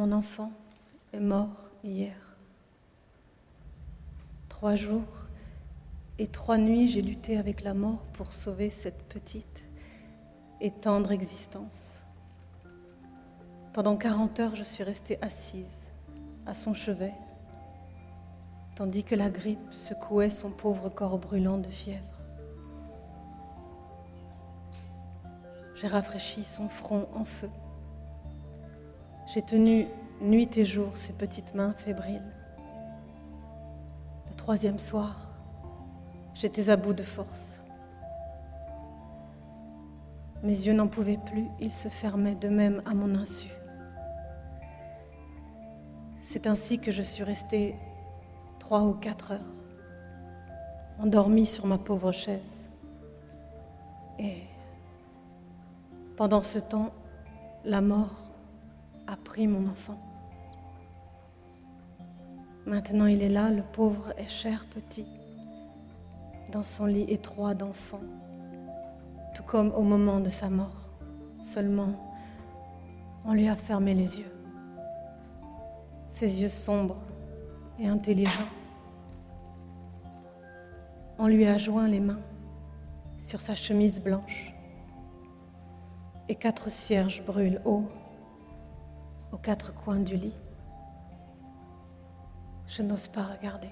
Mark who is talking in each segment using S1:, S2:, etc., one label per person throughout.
S1: Mon enfant est mort hier. Trois jours et trois nuits, j'ai lutté avec la mort pour sauver cette petite et tendre existence. Pendant quarante heures, je suis restée assise à son chevet, tandis que la grippe secouait son pauvre corps brûlant de fièvre. J'ai rafraîchi son front en feu. J'ai tenu nuit et jour ses petites mains fébriles. Le troisième soir, j'étais à bout de force. Mes yeux n'en pouvaient plus, ils se fermaient d'eux-mêmes à mon insu. C'est ainsi que je suis restée trois ou quatre heures, endormie sur ma pauvre chaise. Et pendant ce temps, la mort mon enfant. Maintenant il est là, le pauvre et cher petit, dans son lit étroit d'enfant, tout comme au moment de sa mort. Seulement, on lui a fermé les yeux. Ses yeux sombres et intelligents. On lui a joint les mains sur sa chemise blanche et quatre cierges brûlent haut aux quatre coins du lit. Je n'ose pas regarder.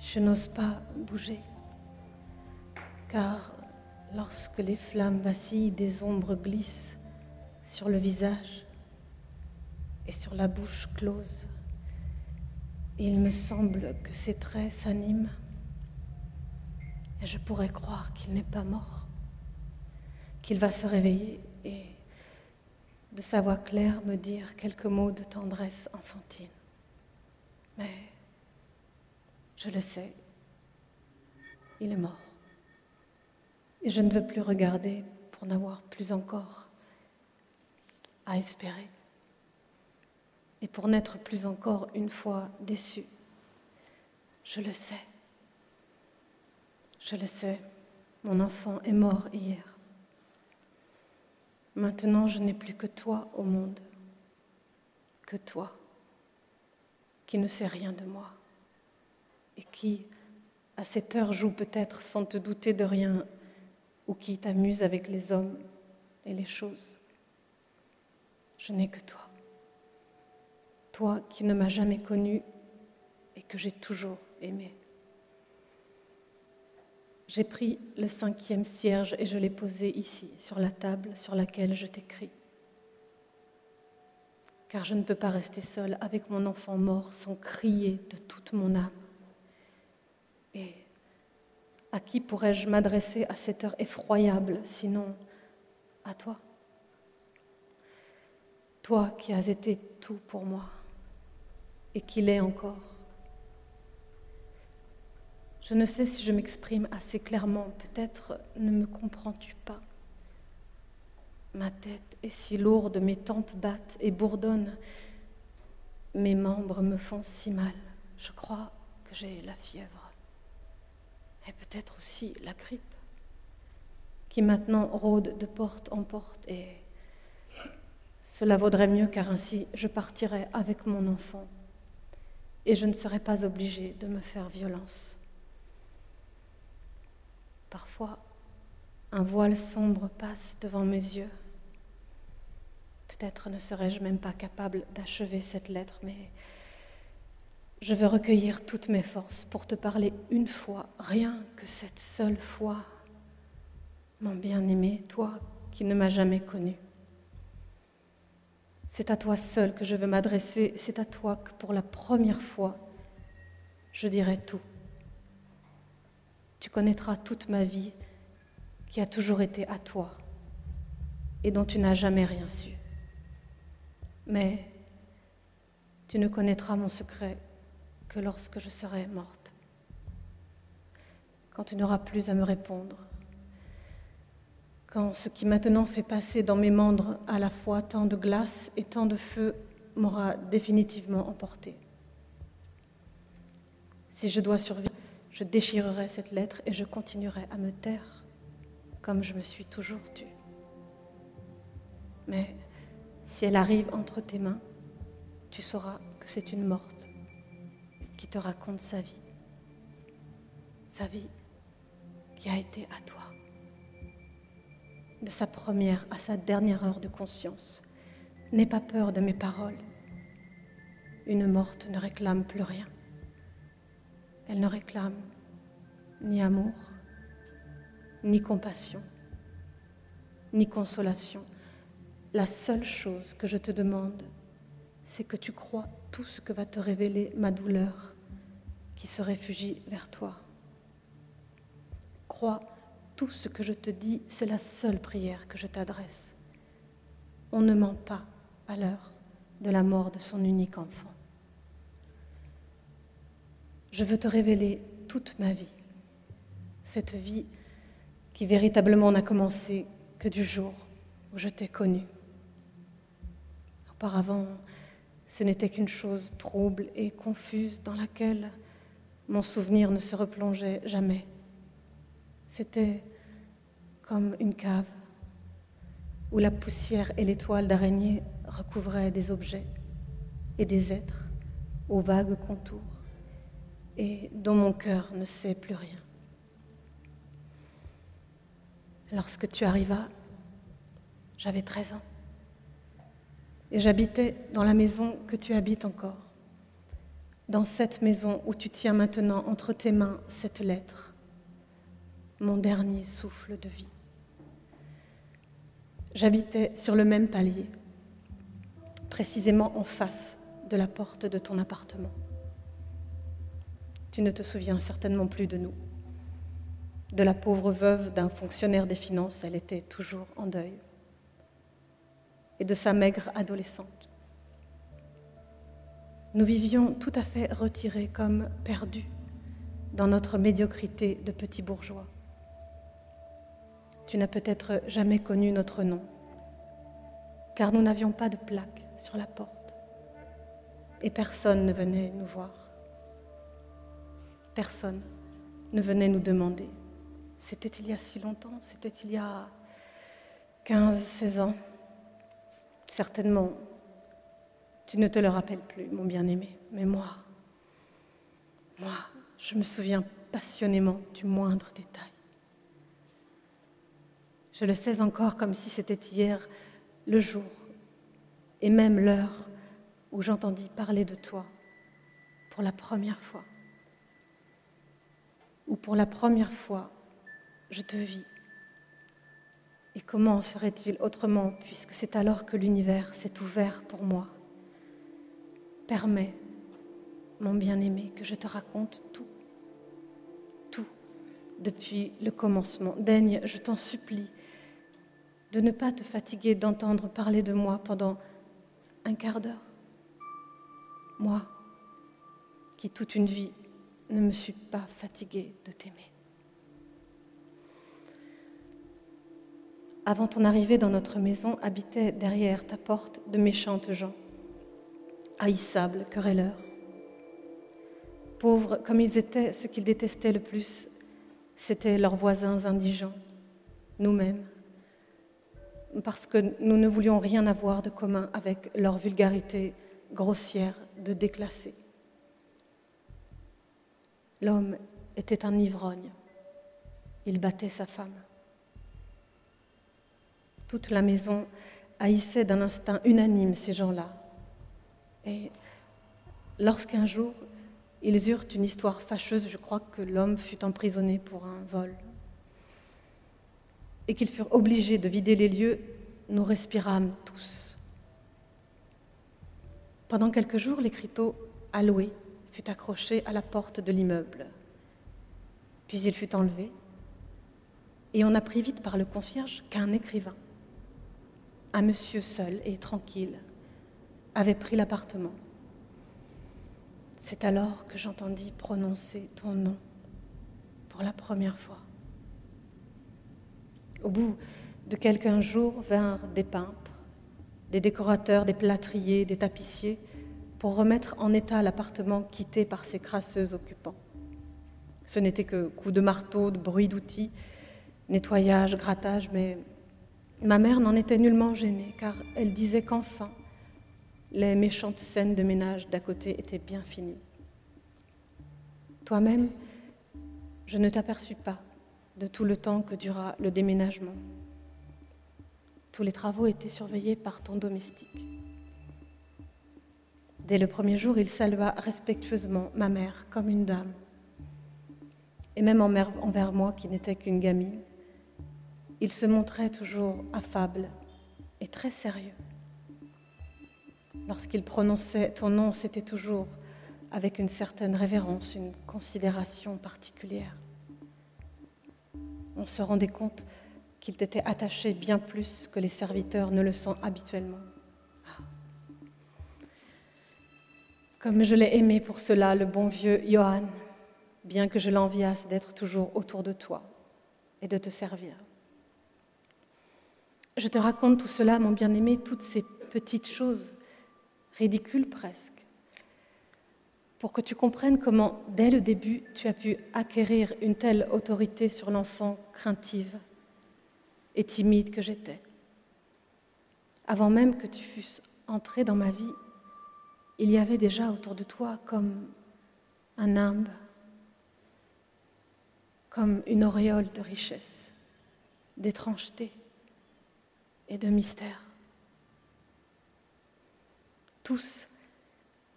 S1: Je n'ose pas bouger. Car lorsque les flammes vacillent, des ombres glissent sur le visage et sur la bouche close. Il me semble que ses traits s'animent et je pourrais croire qu'il n'est pas mort qu'il va se réveiller de sa voix claire me dire quelques mots de tendresse enfantine. Mais je le sais, il est mort. Et je ne veux plus regarder pour n'avoir plus encore à espérer. Et pour n'être plus encore une fois déçu. Je le sais. Je le sais, mon enfant est mort hier. Maintenant, je n'ai plus que toi au monde, que toi, qui ne sais rien de moi, et qui, à cette heure, joue peut-être sans te douter de rien, ou qui t'amuse avec les hommes et les choses. Je n'ai que toi, toi qui ne m'as jamais connu et que j'ai toujours aimé. J'ai pris le cinquième cierge et je l'ai posé ici, sur la table sur laquelle je t'écris. Car je ne peux pas rester seule avec mon enfant mort sans crier de toute mon âme. Et à qui pourrais-je m'adresser à cette heure effroyable, sinon à toi? Toi qui as été tout pour moi et qui l'est encore. Je ne sais si je m'exprime assez clairement, peut-être ne me comprends-tu pas. Ma tête est si lourde, mes tempes battent et bourdonnent, mes membres me font si mal. Je crois que j'ai la fièvre et peut-être aussi la grippe qui maintenant rôde de porte en porte et cela vaudrait mieux car ainsi je partirais avec mon enfant et je ne serais pas obligée de me faire violence. Parfois, un voile sombre passe devant mes yeux. Peut-être ne serais-je même pas capable d'achever cette lettre, mais je veux recueillir toutes mes forces pour te parler une fois, rien que cette seule fois, mon bien-aimé, toi qui ne m'as jamais connu. C'est à toi seul que je veux m'adresser, c'est à toi que pour la première fois, je dirai tout tu connaîtras toute ma vie qui a toujours été à toi et dont tu n'as jamais rien su. Mais tu ne connaîtras mon secret que lorsque je serai morte, quand tu n'auras plus à me répondre, quand ce qui maintenant fait passer dans mes membres à la fois tant de glace et tant de feu m'aura définitivement emporté. Si je dois survivre, je déchirerai cette lettre et je continuerai à me taire comme je me suis toujours tue. Mais Si elle arrive entre tes mains, tu sauras que c'est une morte qui te raconte sa vie. Sa vie qui a été à toi. De sa première à sa dernière heure de conscience. N'aie pas peur de mes paroles. Une morte ne réclame plus rien. Elle ne réclame ni amour, ni compassion, ni consolation. La seule chose que je te demande, c'est que tu crois tout ce que va te révéler ma douleur qui se réfugie vers toi. Crois tout ce que je te dis, c'est la seule prière que je t'adresse. On ne ment pas à l'heure de la mort de son unique enfant. Je veux te révéler toute ma vie, cette vie qui véritablement n'a commencé que du jour où je t'ai connu. Auparavant, ce n'était qu'une chose trouble et confuse dans laquelle mon souvenir ne se replongeait jamais. C'était comme une cave où la poussière et l'étoile d'araignée recouvraient des objets et des êtres aux vagues contours et dont mon cœur ne sait plus rien. Lorsque tu arrivas, j'avais 13 ans et j'habitais dans la maison que tu habites encore, dans cette maison où tu tiens maintenant entre tes mains cette lettre, mon dernier souffle de vie. J'habitais sur le même palier, précisément en face de la porte de ton appartement. Tu ne te souviens certainement plus de nous. De la pauvre veuve d'un fonctionnaire des finances, elle était toujours en deuil. Et de sa maigre adolescente. Nous vivions tout à fait retirés, comme perdus, dans notre médiocrité de petits bourgeois. Tu n'as peut-être jamais connu notre nom, car nous n'avions pas de plaque sur la porte, et personne ne venait nous voir. Personne ne venait nous demander. C'était il y a si longtemps, c'était il y a 15, 16 ans. Certainement, tu ne te le rappelles plus, mon bien-aimé, mais moi, moi, je me souviens passionnément du moindre détail. Je le sais encore comme si c'était hier, le jour, et même l'heure où j'entendis parler de toi pour la première fois où pour la première fois je te vis. Et comment serait-il autrement puisque c'est alors que l'univers s'est ouvert pour moi? Permets, mon bien-aimé, que je te raconte tout, tout, depuis le commencement. Daigne, je t'en supplie, de ne pas te fatiguer d'entendre parler de moi pendant un quart d'heure. Moi, qui toute une vie ne me suis pas fatiguée de t'aimer. Avant ton arrivée dans notre maison, habitaient derrière ta porte de méchantes gens, haïssables, querelleurs. Pauvres comme ils étaient, ce qu'ils détestaient le plus, c'étaient leurs voisins indigents, nous-mêmes, parce que nous ne voulions rien avoir de commun avec leur vulgarité grossière de déclassés. L'homme était un ivrogne. Il battait sa femme. Toute la maison haïssait d'un instinct unanime ces gens-là. Et lorsqu'un jour, ils eurent une histoire fâcheuse, je crois que l'homme fut emprisonné pour un vol, et qu'ils furent obligés de vider les lieux, nous respirâmes tous. Pendant quelques jours, l'écriteau alloué fut accroché à la porte de l'immeuble. Puis il fut enlevé, et on apprit vite par le concierge qu'un écrivain, un monsieur seul et tranquille, avait pris l'appartement. C'est alors que j'entendis prononcer ton nom pour la première fois. Au bout de quelques jours vinrent des peintres, des décorateurs, des plâtriers, des tapissiers, pour remettre en état l'appartement quitté par ses crasseux occupants. Ce n'était que coups de marteau, de bruit d'outils, nettoyage, grattage, mais, Ma mère n'en était nullement gênée, car elle disait qu'enfin, les méchantes scènes de ménage d'à côté étaient bien finies. Toi-même, je ne t'aperçus pas de tout le temps que dura le déménagement. Tous les travaux étaient surveillés par ton domestique. Dès le premier jour, il salua respectueusement ma mère comme une dame, et même envers moi qui n'étais qu'une gamine, il se montrait toujours affable et très sérieux. Lorsqu'il prononçait ton nom, c'était toujours avec une certaine révérence, une considération particulière. On se rendait compte qu'il t'était attaché bien plus que les serviteurs ne le sont habituellement. Comme je l'ai aimé pour cela, le bon vieux Johann, bien que je l'enviasse d'être toujours autour de toi et de te servir. Je te raconte tout cela, mon bien-aimé, toutes ces petites choses, ridicules presque, pour que tu comprennes comment, dès le début, tu as pu acquérir une telle autorité sur l'enfant craintive et timide que j'étais. Avant même que tu fusses entré dans ma vie, il y avait déjà autour de toi comme un nimbe, comme une auréole de richesse, d'étrangeté et de mystère. Tous,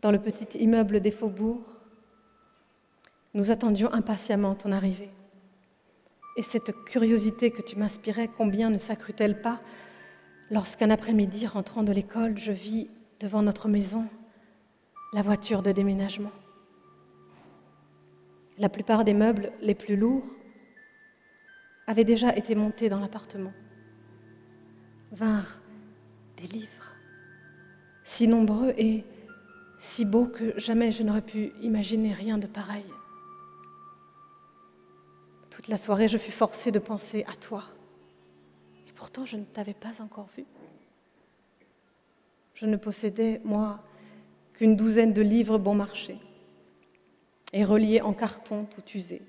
S1: dans le petit immeuble des faubourgs, nous attendions impatiemment ton arrivée. Et cette curiosité que tu m'inspirais, combien ne s'accrut-elle pas lorsqu'un après-midi, rentrant de l'école, je vis devant notre maison la voiture de déménagement. La plupart des meubles les plus lourds avaient déjà été montés dans l'appartement vinrent des livres, si nombreux et si beaux que jamais je n'aurais pu imaginer rien de pareil. Toute la soirée, je fus forcée de penser à toi. Et pourtant, je ne t'avais pas encore vu. Je ne possédais, moi, qu'une douzaine de livres bon marché et reliés en carton tout usé,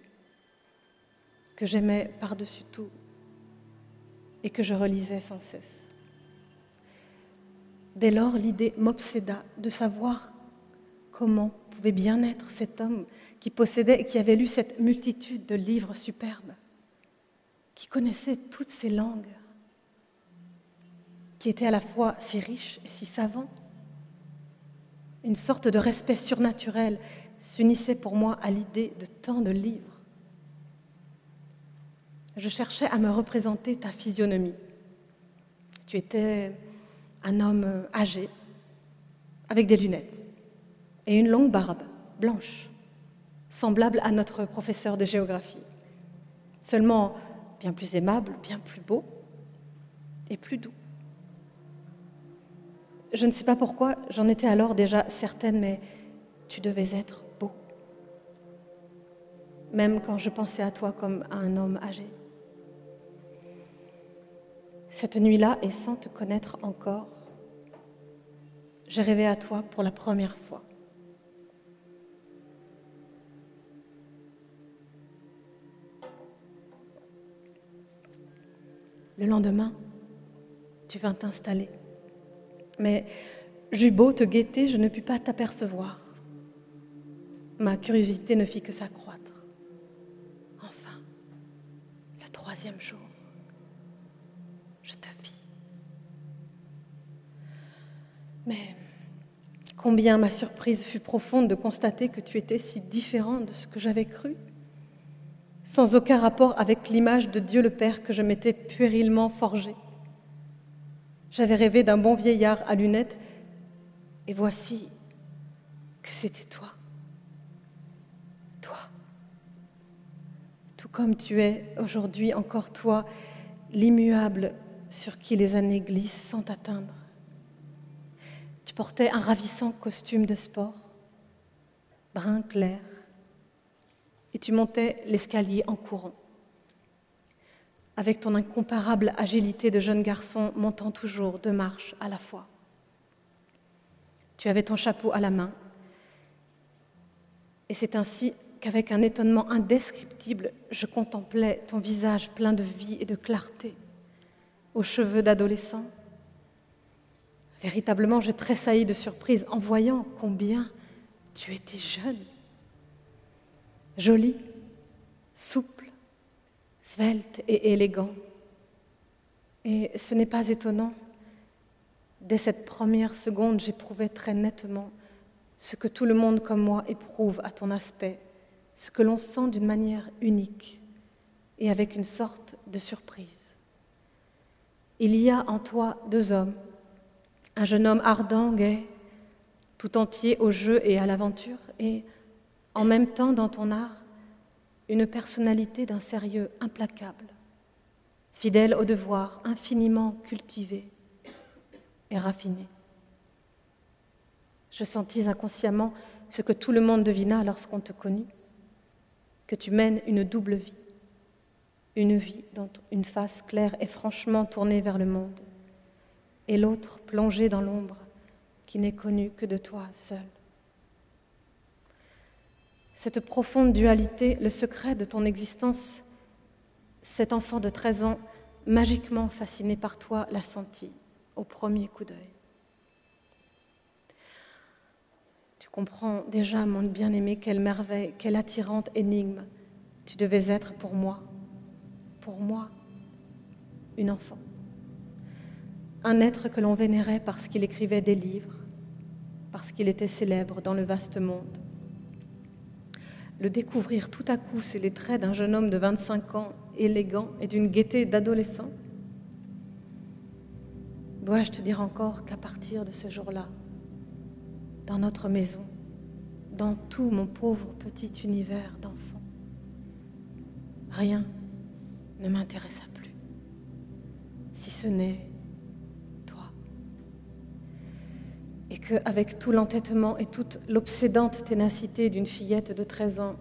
S1: que j'aimais par-dessus tout et que je relisais sans cesse. Dès lors, l'idée m'obséda de savoir comment pouvait bien être cet homme qui possédait et qui avait lu cette multitude de livres superbes, qui connaissait toutes ces langues, qui était à la fois si riche et si savant. Une sorte de respect surnaturel s'unissait pour moi à l'idée de tant de livres je cherchais à me représenter ta physionomie. Tu étais un homme âgé, avec des lunettes et une longue barbe blanche, semblable à notre professeur de géographie, seulement bien plus aimable, bien plus beau et plus doux. Je ne sais pas pourquoi, j'en étais alors déjà certaine, mais tu devais être beau, même quand je pensais à toi comme à un homme âgé. Cette nuit-là, et sans te connaître encore, j'ai rêvé à toi pour la première fois. Le lendemain, tu vins t'installer. Mais j'eus beau te guetter, je ne pus pas t'apercevoir. Ma curiosité ne fit que s'accroître. Enfin, le troisième jour. Mais combien ma surprise fut profonde de constater que tu étais si différent de ce que j'avais cru, sans aucun rapport avec l'image de Dieu le Père que je m'étais puérilement forgée. J'avais rêvé d'un bon vieillard à lunettes, et voici que c'était toi. Toi. Tout comme tu es aujourd'hui encore toi, l'immuable sur qui les années glissent sans t'atteindre portait un ravissant costume de sport, brun clair, et tu montais l'escalier en courant, avec ton incomparable agilité de jeune garçon montant toujours deux marches à la fois. Tu avais ton chapeau à la main, et c'est ainsi qu'avec un étonnement indescriptible, je contemplais ton visage plein de vie et de clarté, aux cheveux d'adolescent. Véritablement, je tressaillis de surprise en voyant combien tu étais jeune, joli, souple, svelte et élégant. Et ce n'est pas étonnant. Dès cette première seconde, j'éprouvais très nettement ce que tout le monde comme moi éprouve à ton aspect, ce que l'on sent d'une manière unique et avec une sorte de surprise. Il y a en toi deux hommes, un jeune homme ardent, gai, tout entier au jeu et à l'aventure, et en même temps dans ton art, une personnalité d'un sérieux implacable, fidèle au devoir, infiniment cultivé et raffiné. Je sentis inconsciemment ce que tout le monde devina lorsqu'on te connut, que tu mènes une double vie, une vie dont une face claire et franchement tournée vers le monde, et l'autre plongée dans l'ombre qui n'est connue que de toi seul. Cette profonde dualité, le secret de ton existence, cet enfant de 13 ans, magiquement fasciné par toi, l'a senti au premier coup d'œil. Tu comprends déjà, mon bien-aimé, quelle merveille, quelle attirante énigme tu devais être pour moi, pour moi, une enfant. Un être que l'on vénérait parce qu'il écrivait des livres, parce qu'il était célèbre dans le vaste monde. Le découvrir tout à coup, c'est les traits d'un jeune homme de 25 ans, élégant et d'une gaieté d'adolescent. Dois-je te dire encore qu'à partir de ce jour-là, dans notre maison, dans tout mon pauvre petit univers d'enfant. Rien ne m'intéressa plus, si ce n'est Et que, avec tout l'entêtement et toute l'obsédante ténacité d'une fillette de 13 ans,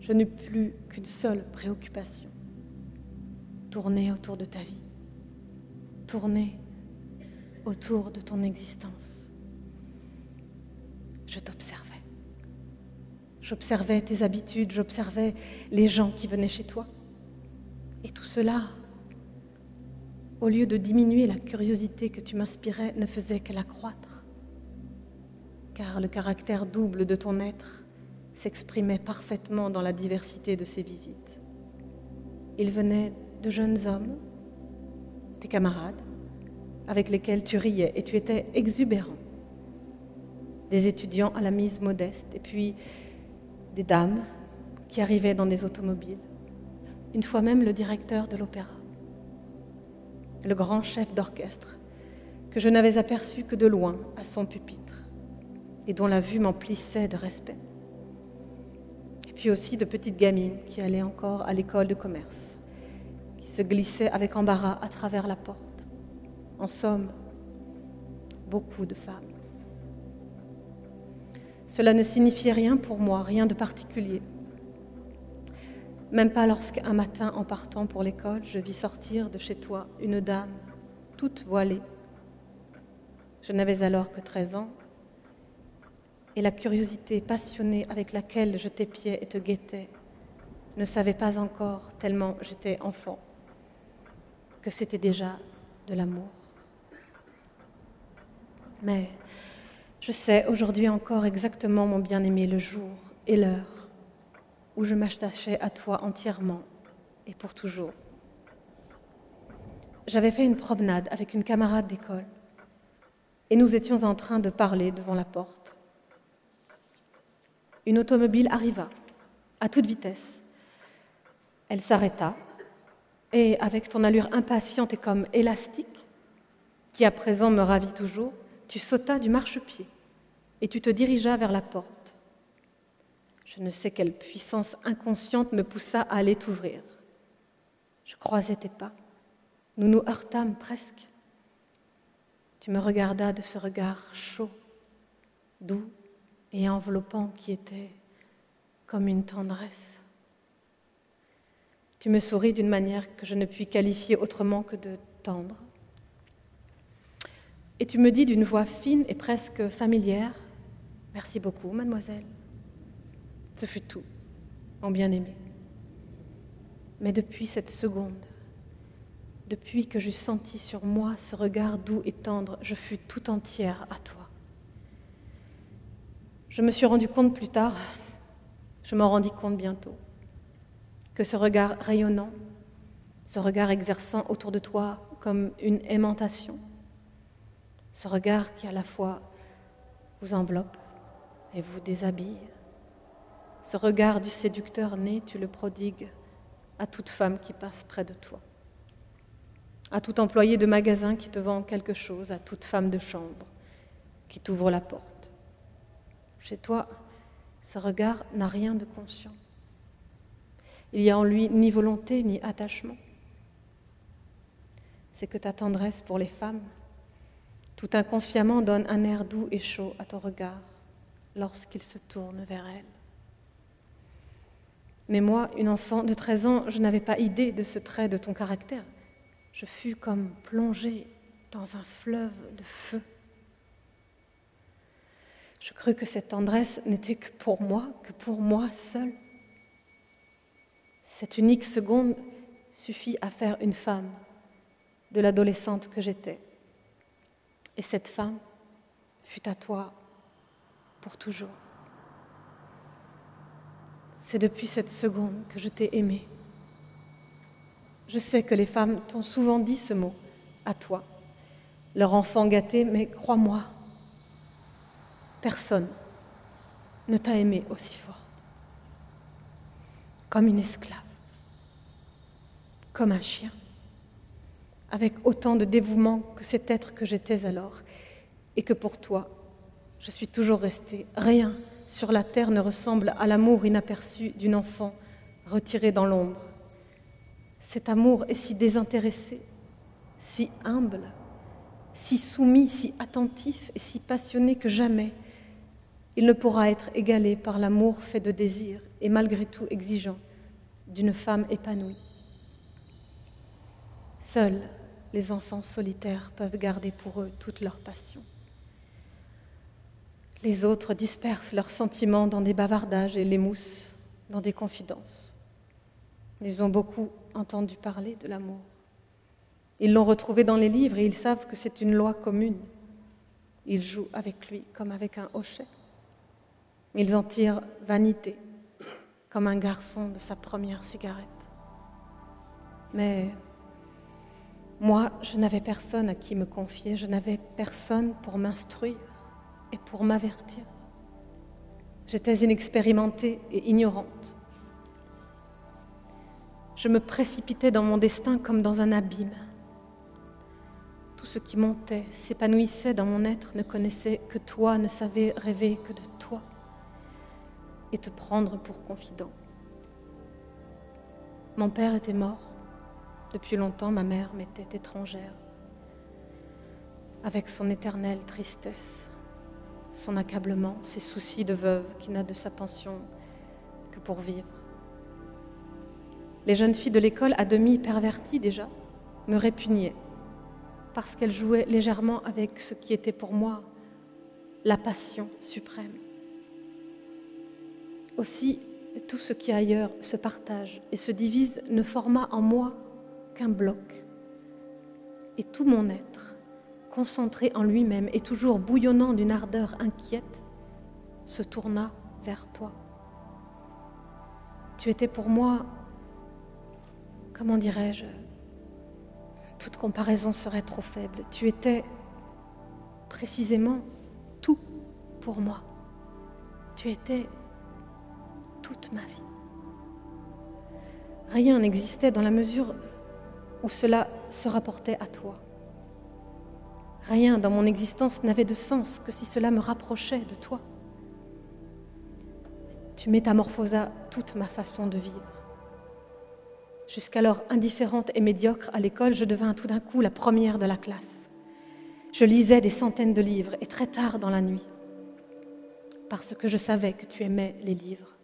S1: je n'eus plus qu'une seule préoccupation, tourner autour de ta vie, tourner autour de ton existence je t'observais. J'observais tes habitudes, j'observais les gens qui venaient chez toi. Et tout cela, au lieu de diminuer la curiosité que tu m'inspirais, ne faisait qu'elle accroître. Car le caractère double de ton être s'exprimait parfaitement dans la diversité de ses visites. Il venait de jeunes hommes, tes camarades, avec lesquels tu riais et tu étais exubérant des étudiants à la mise modeste, et puis des dames qui arrivaient dans des automobiles, une fois même le directeur de l'opéra, le grand chef d'orchestre, que je n'avais aperçu que de loin à son pupitre, et dont la vue m'emplissait de respect. Et puis aussi de petites gamines qui allaient encore à l'école de commerce, qui se glissaient avec embarras à travers la porte. En somme, beaucoup de femmes. Cela ne signifiait rien pour moi, rien de particulier. Même pas lorsqu'un matin, en partant pour l'école, je vis sortir de chez toi une dame, toute voilée. Je n'avais alors que 13 ans, et la curiosité passionnée avec laquelle je t'épiais et te guettais ne savait pas encore, tellement j'étais enfant, que c'était déjà de l'amour. Mais je sais aujourd'hui encore exactement, mon bien-aimé, le jour et l'heure où je m'attachais à toi entièrement et pour toujours. J'avais fait une promenade avec une camarade d'école et nous étions en train de parler devant la porte. Une automobile arriva à toute vitesse. Elle s'arrêta et avec ton allure impatiente et comme élastique, qui à présent me ravit toujours, tu sautas du marchepied et tu te dirigeas vers la porte. Je ne sais quelle puissance inconsciente me poussa à aller t'ouvrir. Je croisais tes pas. Nous nous heurtâmes presque. Tu me regardas de ce regard chaud, doux et enveloppant qui était comme une tendresse. Tu me souris d'une manière que je ne puis qualifier autrement que de tendre. Et tu me dis d'une voix fine et presque familière, Merci beaucoup, mademoiselle. Ce fut tout, mon bien-aimé. Mais depuis cette seconde, depuis que j'eus senti sur moi ce regard doux et tendre, je fus tout entière à toi. Je me suis rendu compte plus tard, je m'en rendis compte bientôt, que ce regard rayonnant, ce regard exerçant autour de toi comme une aimantation, ce regard qui à la fois vous enveloppe et vous déshabille, ce regard du séducteur né, tu le prodigues à toute femme qui passe près de toi, à tout employé de magasin qui te vend quelque chose, à toute femme de chambre qui t'ouvre la porte. Chez toi, ce regard n'a rien de conscient. Il n'y a en lui ni volonté ni attachement. C'est que ta tendresse pour les femmes, tout inconsciemment, donne un air doux et chaud à ton regard lorsqu'il se tourne vers elles. Mais moi, une enfant de 13 ans, je n'avais pas idée de ce trait de ton caractère. Je fus comme plongée dans un fleuve de feu. Je crus que cette tendresse n'était que pour moi, que pour moi seule. Cette unique seconde suffit à faire une femme de l'adolescente que j'étais. Et cette femme fut à toi pour toujours. C'est depuis cette seconde que je t'ai aimé. Je sais que les femmes t'ont souvent dit ce mot, à toi, leur enfant gâté, mais crois-moi, personne ne t'a aimé aussi fort. Comme une esclave, comme un chien, avec autant de dévouement que cet être que j'étais alors, et que pour toi, je suis toujours restée rien sur la terre ne ressemble à l'amour inaperçu d'une enfant retirée dans l'ombre. Cet amour est si désintéressé, si humble, si soumis, si attentif et si passionné que jamais il ne pourra être égalé par l'amour fait de désir et malgré tout exigeant d'une femme épanouie. Seuls les enfants solitaires peuvent garder pour eux toute leur passion. Les autres dispersent leurs sentiments dans des bavardages et les moussent dans des confidences. Ils ont beaucoup entendu parler de l'amour. Ils l'ont retrouvé dans les livres et ils savent que c'est une loi commune. Ils jouent avec lui comme avec un hochet. Ils en tirent vanité, comme un garçon de sa première cigarette. Mais moi, je n'avais personne à qui me confier, je n'avais personne pour m'instruire et pour m'avertir. J'étais inexpérimentée et ignorante. Je me précipitais dans mon destin comme dans un abîme. Tout ce qui montait, s'épanouissait dans mon être ne connaissait que toi, ne savait rêver que de toi et te prendre pour confident. Mon père était mort. Depuis longtemps, ma mère m'était étrangère, avec son éternelle tristesse son accablement, ses soucis de veuve qui n'a de sa pension que pour vivre. Les jeunes filles de l'école, à demi perverties déjà, me répugnaient parce qu'elles jouaient légèrement avec ce qui était pour moi la passion suprême. Aussi, tout ce qui ailleurs se partage et se divise ne forma en moi qu'un bloc. Et tout mon être concentré en lui-même et toujours bouillonnant d'une ardeur inquiète, se tourna vers toi. Tu étais pour moi, comment dirais-je, toute comparaison serait trop faible. Tu étais précisément tout pour moi. Tu étais toute ma vie. Rien n'existait dans la mesure où cela se rapportait à toi. Rien dans mon existence n'avait de sens que si cela me rapprochait de toi. Tu métamorphosas toute ma façon de vivre. Jusqu'alors indifférente et médiocre à l'école, je devins tout d'un coup la première de la classe. Je lisais des centaines de livres et très tard dans la nuit, parce que je savais que tu aimais les livres.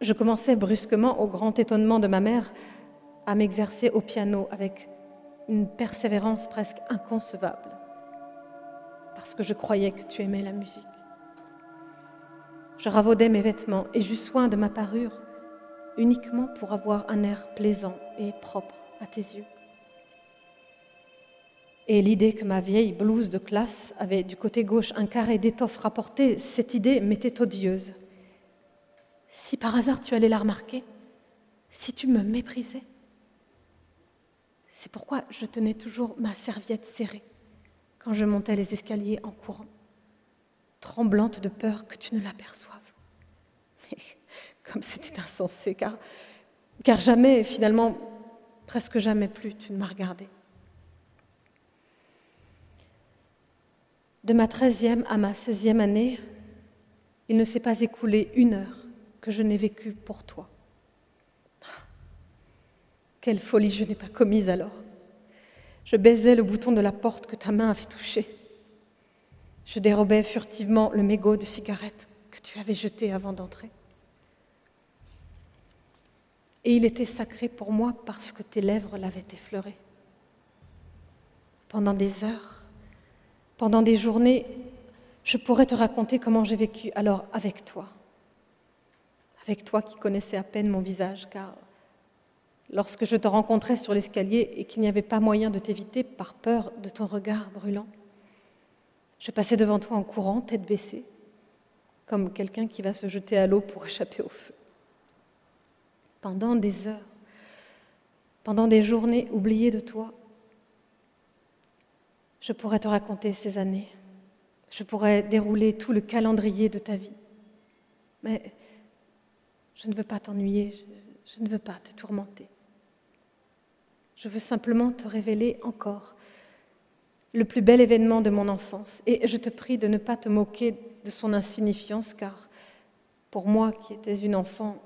S1: Je commençais brusquement, au grand étonnement de ma mère, à m'exercer au piano avec une persévérance presque inconcevable, parce que je croyais que tu aimais la musique. Je ravaudais mes vêtements et j'eus soin de ma parure uniquement pour avoir un air plaisant et propre à tes yeux. Et l'idée que ma vieille blouse de classe avait du côté gauche un carré d'étoffe rapporté, cette idée m'était odieuse. Si par hasard tu allais la remarquer, si tu me méprisais, c'est pourquoi je tenais toujours ma serviette serrée quand je montais les escaliers en courant, tremblante de peur que tu ne l'aperçoives. Mais comme c'était insensé, car, car jamais, finalement, presque jamais plus, tu ne m'as regardé. De ma treizième à ma seizième année, il ne s'est pas écoulé une heure que je n'ai vécue pour toi. Quelle folie je n'ai pas commise alors. Je baisais le bouton de la porte que ta main avait touché. Je dérobais furtivement le mégot de cigarette que tu avais jeté avant d'entrer. Et il était sacré pour moi parce que tes lèvres l'avaient effleuré. Pendant des heures, pendant des journées, je pourrais te raconter comment j'ai vécu alors avec toi. Avec toi qui connaissais à peine mon visage, car lorsque je te rencontrais sur l'escalier et qu'il n'y avait pas moyen de t'éviter par peur de ton regard brûlant, je passais devant toi en courant, tête baissée, comme quelqu'un qui va se jeter à l'eau pour échapper au feu. Pendant des heures, pendant des journées oubliées de toi, je pourrais te raconter ces années. Je pourrais dérouler tout le calendrier de ta vie. Mais je ne veux pas t'ennuyer, je, ne veux pas te tourmenter. Je veux simplement te révéler encore le plus bel événement de mon enfance. Et je te prie de ne pas te moquer de son insignifiance, car pour moi qui étais une enfant,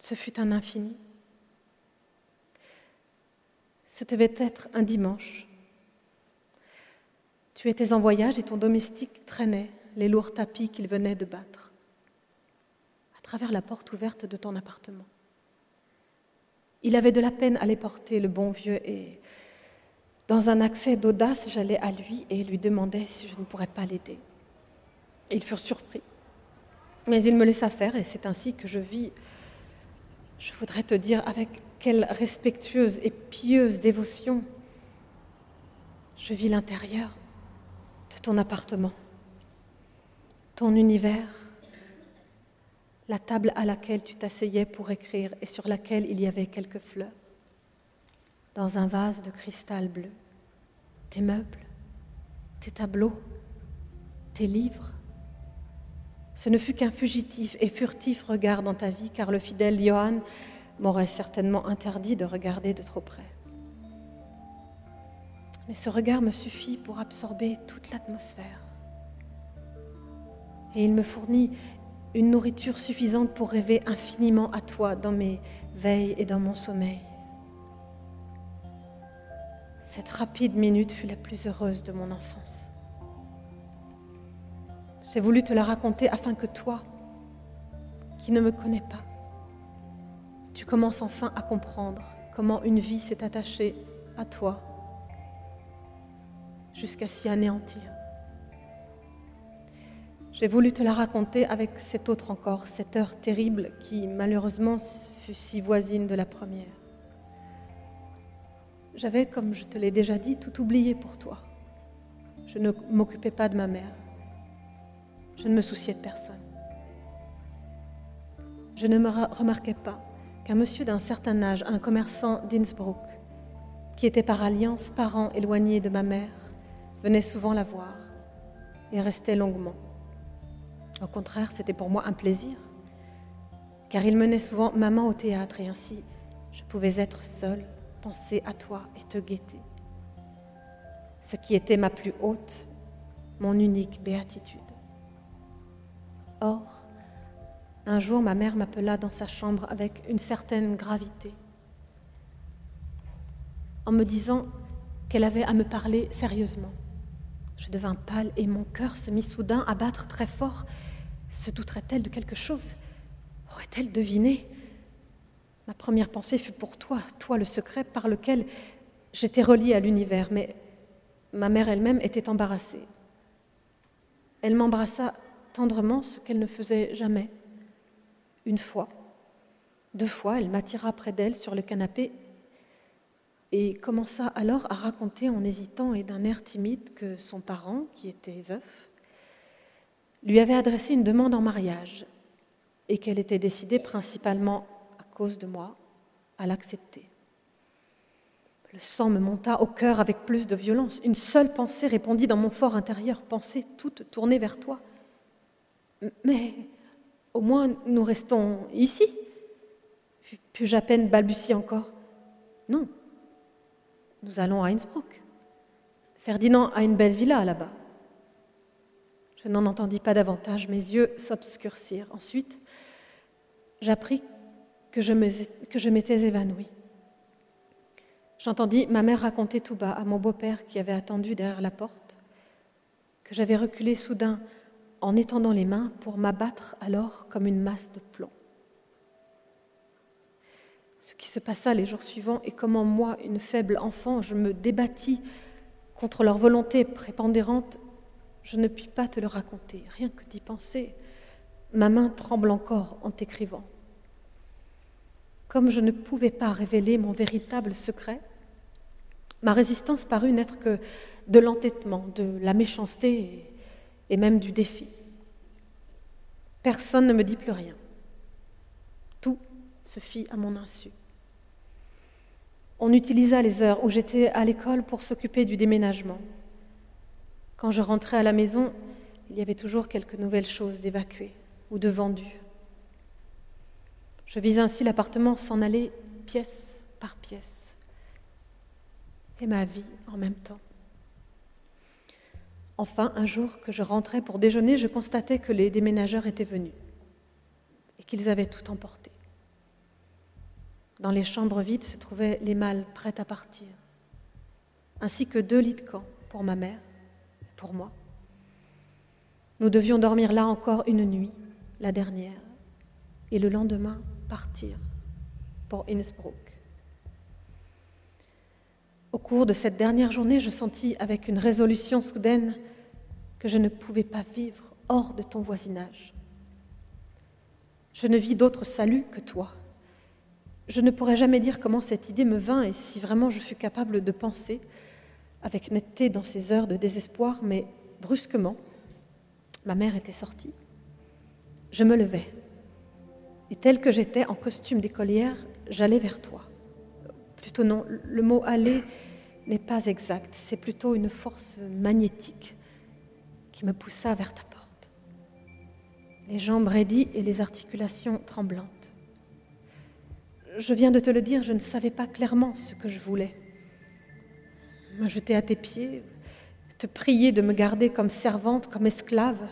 S1: ce fut un infini. Ce devait être un dimanche. Tu étais en voyage et ton domestique traînait les lourds tapis qu'il venait de battre à travers la porte ouverte de ton appartement. Il avait de la peine à les porter, le bon vieux, et dans un accès d'audace, j'allais à lui et lui demandais si je ne pourrais pas l'aider. Ils furent surpris. Mais il me laissa faire et c'est ainsi que je vis, je voudrais te dire avec quelle respectueuse et pieuse dévotion je vis l'intérieur de ton appartement, ton univers, la table à laquelle tu t'asseyais pour écrire et sur laquelle il y avait quelques fleurs, dans un vase de cristal bleu, tes meubles, tes tableaux, tes livres. Ce ne fut qu'un fugitif et furtif regard dans ta vie, car le fidèle Johann m'aurait certainement interdit de regarder de trop près. Mais ce regard me suffit pour absorber toute l'atmosphère. Et il me fournit une nourriture suffisante pour rêver infiniment à toi dans mes veilles et dans mon sommeil. Cette rapide minute fut la plus heureuse de mon enfance. J'ai voulu te la raconter afin que toi, qui ne me connais pas, tu commences enfin à comprendre comment une vie s'est attachée à toi jusqu'à s'y anéantir. J'ai voulu te la raconter avec cette autre encore, cette heure terrible qui malheureusement fut si voisine de la première. J'avais, comme je te l'ai déjà dit, tout oublié pour toi. Je ne m'occupais pas de ma mère. Je ne me souciais de personne. Je ne me remarquais pas qu'un monsieur d'un certain âge, un commerçant d'Innsbruck, qui était par alliance parent éloigné de ma mère, venait souvent la voir et restait longuement. Au contraire, c'était pour moi un plaisir, car il menait souvent maman au théâtre et ainsi je pouvais être seule, penser à toi et te guetter. Ce qui était ma plus haute, mon unique béatitude. Or, un jour, ma mère m'appela dans sa chambre avec une certaine gravité, en me disant qu'elle avait à me parler sérieusement. Je devins pâle et mon cœur se mit soudain à battre très fort. Se douterait-elle de quelque chose? Aurait-elle deviné? Ma première pensée fut pour toi, toi le secret par lequel j'étais reliée à l'univers, mais ma mère elle-même était embarrassée. Elle m'embrassa tendrement, ce qu'elle ne faisait jamais. Une fois, deux fois, elle m'attira près d'elle sur le canapé et commença alors à raconter en hésitant et d'un air timide que son parent, qui était veuf, lui avait adressé une demande en mariage et qu'elle était décidée principalement à cause de moi à l'accepter. Le sang me monta au cœur avec plus de violence. Une seule pensée répondit dans mon fort intérieur, pensée toute tournée vers toi. Mais au moins nous restons ici. Puis-je à peine balbutier encore? Non, nous allons à Innsbruck. Ferdinand a une belle villa là-bas. Je n'en entendis pas davantage, mes yeux s'obscurcirent. Ensuite, j'appris que je m'étais évanouie. J'entendis ma mère raconter tout bas à mon beau-père qui avait attendu derrière la porte que j'avais reculé soudain en étendant les mains pour m'abattre alors comme une masse de plomb. Ce qui se passa les jours suivants et comment moi, une faible enfant, je me débattis contre leur volonté prépondérante, je ne puis pas te le raconter, rien que d'y penser. Ma main tremble encore en t'écrivant. Comme je ne pouvais pas révéler mon véritable secret, Ma résistance parut n'être que de l'entêtement, de la méchanceté et même du défi. Personne ne me dit plus rien. Tout se fit à mon insu. On utilisa les heures où j'étais à l'école pour s'occuper du déménagement. Quand je rentrais à la maison, il y avait toujours quelques nouvelles choses d'évacuer ou de vendues. Je vis ainsi l'appartement s'en aller pièce par pièce et ma vie en même temps. Enfin, un jour que je rentrais pour déjeuner, je constatais que les déménageurs étaient venus et qu'ils avaient tout emporté. Dans les chambres vides se trouvaient les malles prêtes à partir, ainsi que deux lits de camp pour ma mère pour moi. Nous devions dormir là encore une nuit, la dernière, et le lendemain partir pour Innsbruck. Au cours de cette dernière journée, je sentis avec une résolution soudaine que je ne pouvais pas vivre hors de ton voisinage. Je ne vis d'autre salut que toi. Je ne pourrais jamais dire comment cette idée me vint et si vraiment je fus capable de penser avec netteté dans ces heures de désespoir, mais brusquement, ma mère était sortie. Je me levai, et telle que j'étais en costume d'écolière, j'allais vers toi plutôt non, le mot aller n'est pas exact, c'est plutôt une force magnétique qui me poussa vers ta porte. Les jambes raidies et les articulations tremblantes. Je viens de te le dire, je ne savais pas clairement ce que je voulais. Me jeter à tes pieds, te prier de me garder comme servante, comme esclave.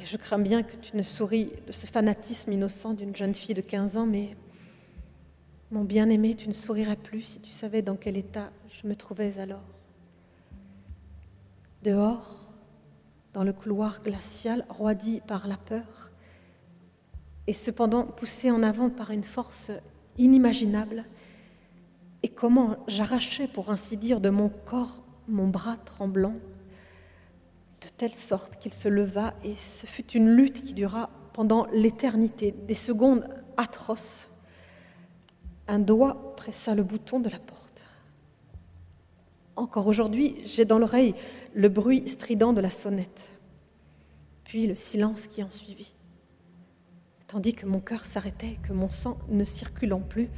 S1: Et je crains bien que tu ne souris de ce fanatisme innocent d'une jeune fille de 15 ans, mais mon bien-aimé, tu ne sourirais plus si tu savais dans quel état je me trouvais alors. Dehors, dans le couloir glacial, roidi par la peur, et cependant poussé en avant par une force inimaginable, et comment j'arrachais, pour ainsi dire, de mon corps mon bras tremblant, de telle sorte qu'il se leva, et ce fut une lutte qui dura pendant l'éternité, des secondes atroces un doigt pressa le bouton de la porte. Encore aujourd'hui, j'ai dans l'oreille le bruit strident de la sonnette, puis le silence qui en suivit. Tandis que mon cœur s'arrêtait, que mon sang ne circulant plus,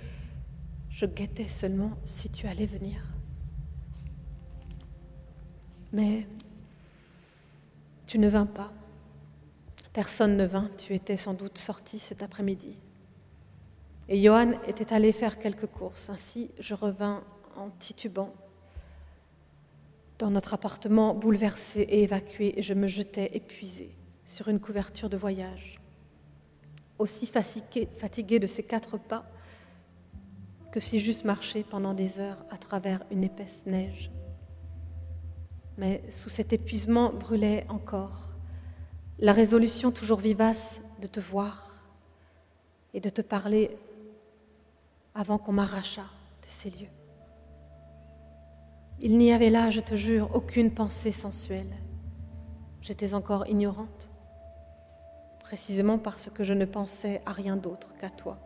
S1: je guettais seulement si tu allais venir. Mais tu ne vins pas. Personne ne vint, tu étais sans doute sorti cet après-midi. Et Johan était allé faire quelques courses. Ainsi, je revins en titubant dans notre appartement bouleversé et évacué, et je me jetais épuisé sur une couverture de voyage, aussi fatigué, fatigué de ces quatre pas que si j'eusse marché pendant des heures à travers une épaisse neige. Mais sous cet épuisement brûlait encore la résolution toujours vivace de te voir et de te parler avant qu'on m'arrachât de ces lieux. Il n'y avait là, je te jure, aucune pensée sensuelle. J'étais encore ignorante, précisément parce que je ne pensais à rien d'autre qu'à toi.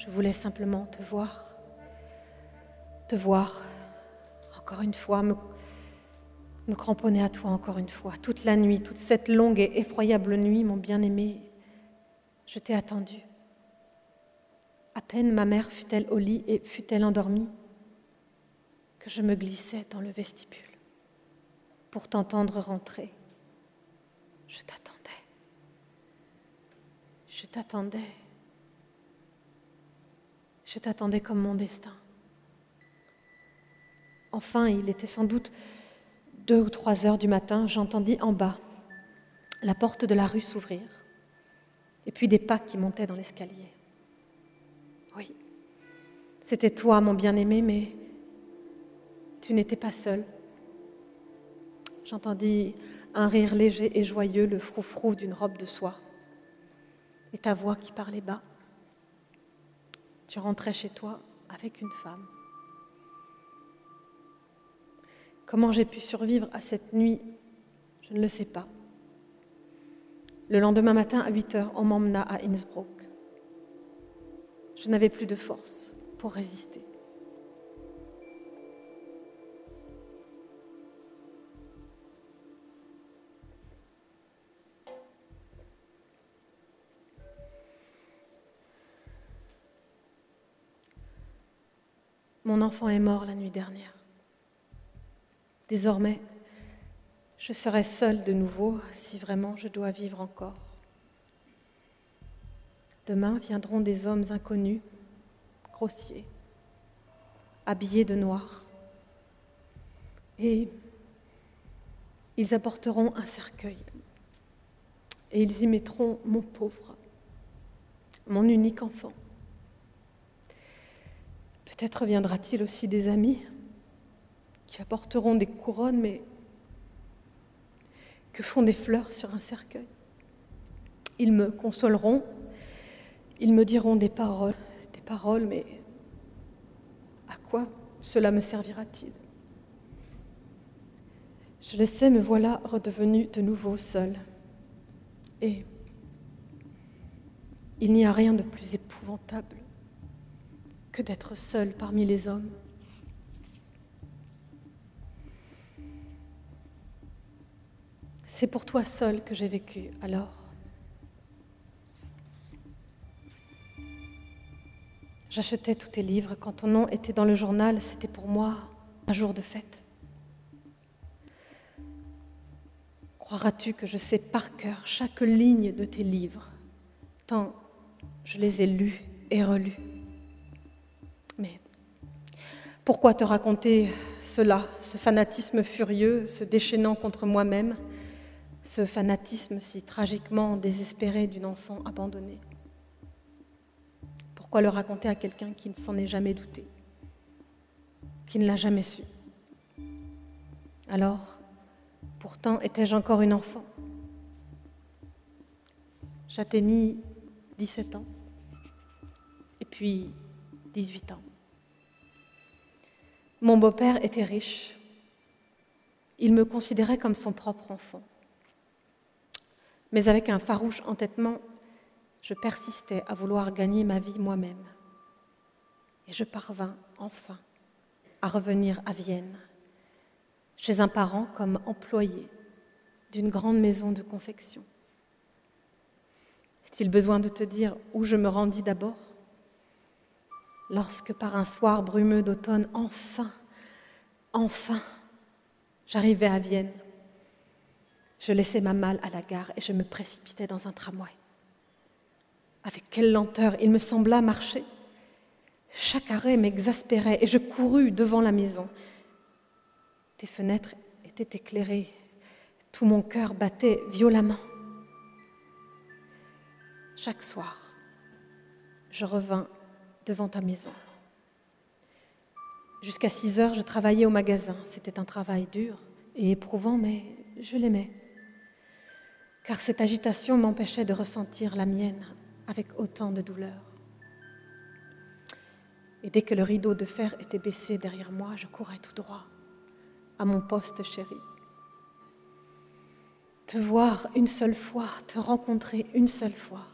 S1: Je voulais simplement te voir te voir encore une fois, me, cramponner à toi encore une fois, toute la nuit, toute cette longue et effroyable nuit, mon bien-aimé, je t'ai attendu. À peine ma mère fut-elle au lit et fut-elle endormie que je me glissais dans le vestibule pour t'entendre rentrer. Je t'attendais. Je t'attendais. Je t'attendais comme mon destin. Enfin, il était sans doute deux ou trois heures du matin, j'entendis en bas la porte de la rue s'ouvrir, et puis des pas qui montaient dans l'escalier. Oui, c'était toi, mon bien-aimé, mais tu n'étais pas seul. J'entendis un rire léger et joyeux, le froufrou d'une robe de soie, et ta voix qui parlait bas. Tu rentrais chez toi avec une femme. Comment j'ai pu survivre à cette nuit, je ne le sais pas. Le lendemain matin, à 8 heures, on m'emmena à Innsbruck. Je n'avais plus de force pour résister. Mon enfant est mort la nuit dernière. Désormais, je serai seule de nouveau si vraiment je dois vivre encore. Demain viendront des hommes inconnus, grossiers, habillés de noir, et ils apporteront un cercueil, et ils y mettront mon pauvre, mon unique enfant. Peut-être viendra-t-il aussi des amis qui apporteront des couronnes, mais que font des fleurs sur un cercueil? Ils me consoleront, ils me diront des paroles, des paroles, mais à quoi cela me servira-t-il? Je le sais, me voilà redevenu de nouveau seul. Et il n'y a rien de plus épouvantable que d'être seul parmi les hommes. C'est pour toi seul que j'ai vécu alors. J'achetais tous tes livres. Quand ton nom était dans le journal, c'était pour moi un jour de fête. Croiras-tu que je sais par cœur chaque ligne de tes livres, tant je les ai lus et relus pourquoi te raconter cela, ce fanatisme furieux, se déchaînant contre moi-même ce fanatisme si tragiquement désespéré d'une enfant abandonnée? Pourquoi le raconter à quelqu'un qui ne s'en est jamais douté, qui ne l'a jamais su? Alors, pourtant, étais-je encore une enfant? J'atteignis 17 ans, et puis 18 ans. Mon beau-père était riche. Il me considérait comme son propre enfant. Mais avec un farouche entêtement, je persistais à vouloir gagner ma vie moi-même. Et je parvins enfin à revenir à Vienne, chez un parent comme employé d'une grande maison de confection. Est-il besoin de te dire où je me rendis d'abord? Lorsque par un soir brumeux d'automne, enfin, enfin, j'arrivai à Vienne je laissais ma malle à la gare et je me précipitais dans un tramway. Avec quelle lenteur il me sembla marcher. Chaque arrêt m'exaspérait et je courus devant la maison. Tes fenêtres étaient éclairées, tout mon cœur battait violemment. Chaque soir, je revins devant ta maison. Jusqu'à 6 heures, je travaillais au magasin. C'était un travail dur et éprouvant, mais je l'aimais car cette agitation m'empêchait de ressentir la mienne avec autant de douleur. Et dès que le rideau de fer était baissé derrière moi, je courais tout droit à mon poste chéri. Te voir une seule fois, te rencontrer une seule fois,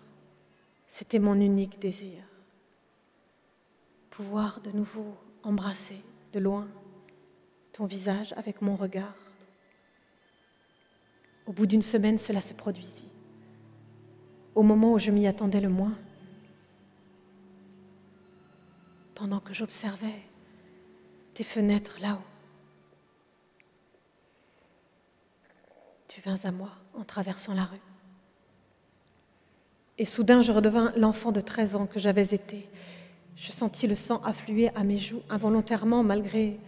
S1: c'était mon unique désir. Pouvoir de nouveau embrasser de loin, ton visage avec mon regard. Au bout d'une semaine, cela se produisit. Au moment où je m'y attendais le moins, pendant que j'observais tes fenêtres là-haut. Tu vins à moi en traversant la rue. Et soudain, je redevins l'enfant de 13 ans que j'avais été. Je sentis le sang affluer à mes joues involontairement, malgré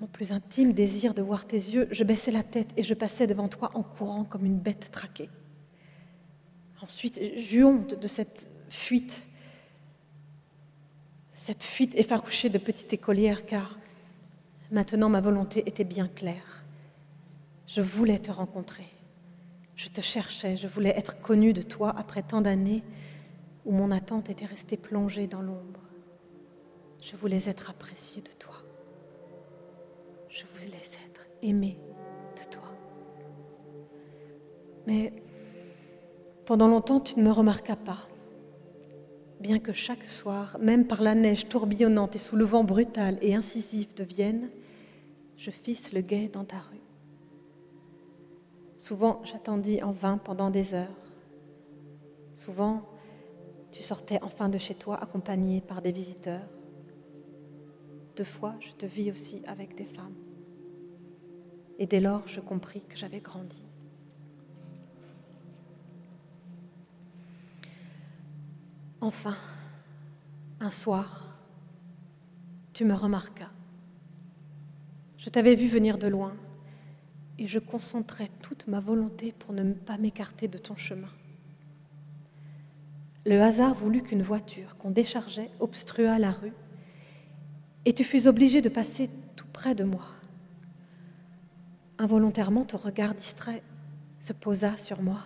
S1: mon plus intime désir de voir tes yeux. Je baissais la tête et je passais devant toi en courant comme une bête traquée. Ensuite, j'eus honte de cette fuite, cette fuite effarouchée de petite écolière, car maintenant ma volonté était bien claire. Je voulais te rencontrer. Je te cherchais, je voulais être connue de toi après tant d'années où mon attente était restée plongée dans l'ombre. Je voulais être appréciée de toi. Je voulais être aimée de toi. Mais pendant longtemps, tu ne me remarquas pas. Bien que chaque soir, même par la neige tourbillonnante et sous le vent brutal et incisif de Vienne, je fisse le guet dans ta rue. Souvent, j'attendis en vain pendant des heures. Souvent, tu sortais enfin de chez toi accompagné par des visiteurs. Deux fois, je te vis aussi avec des femmes. Et dès lors, je compris que j'avais grandi. Enfin, un soir, tu me remarquas. Je t'avais vu venir de loin et je concentrais toute ma volonté pour ne pas m'écarter de ton chemin. Le hasard voulut qu'une voiture qu'on déchargeait obstrua la rue, et tu fus obligé de passer tout près de moi. Involontairement, ton regard distrait se posa sur moi,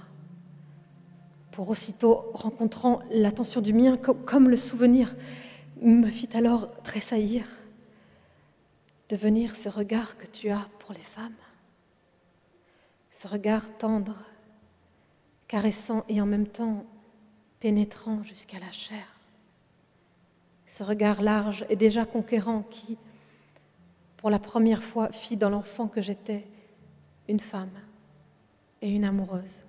S1: pour aussitôt rencontrant l'attention du mien, comme le souvenir me fit alors tressaillir, devenir ce regard que tu as pour les femmes ce regard tendre, caressant et en même temps pénétrant jusqu'à la chair, ce regard large et déjà conquérant qui, pour la première fois, fit dans l'enfant que j'étais une femme et une amoureuse.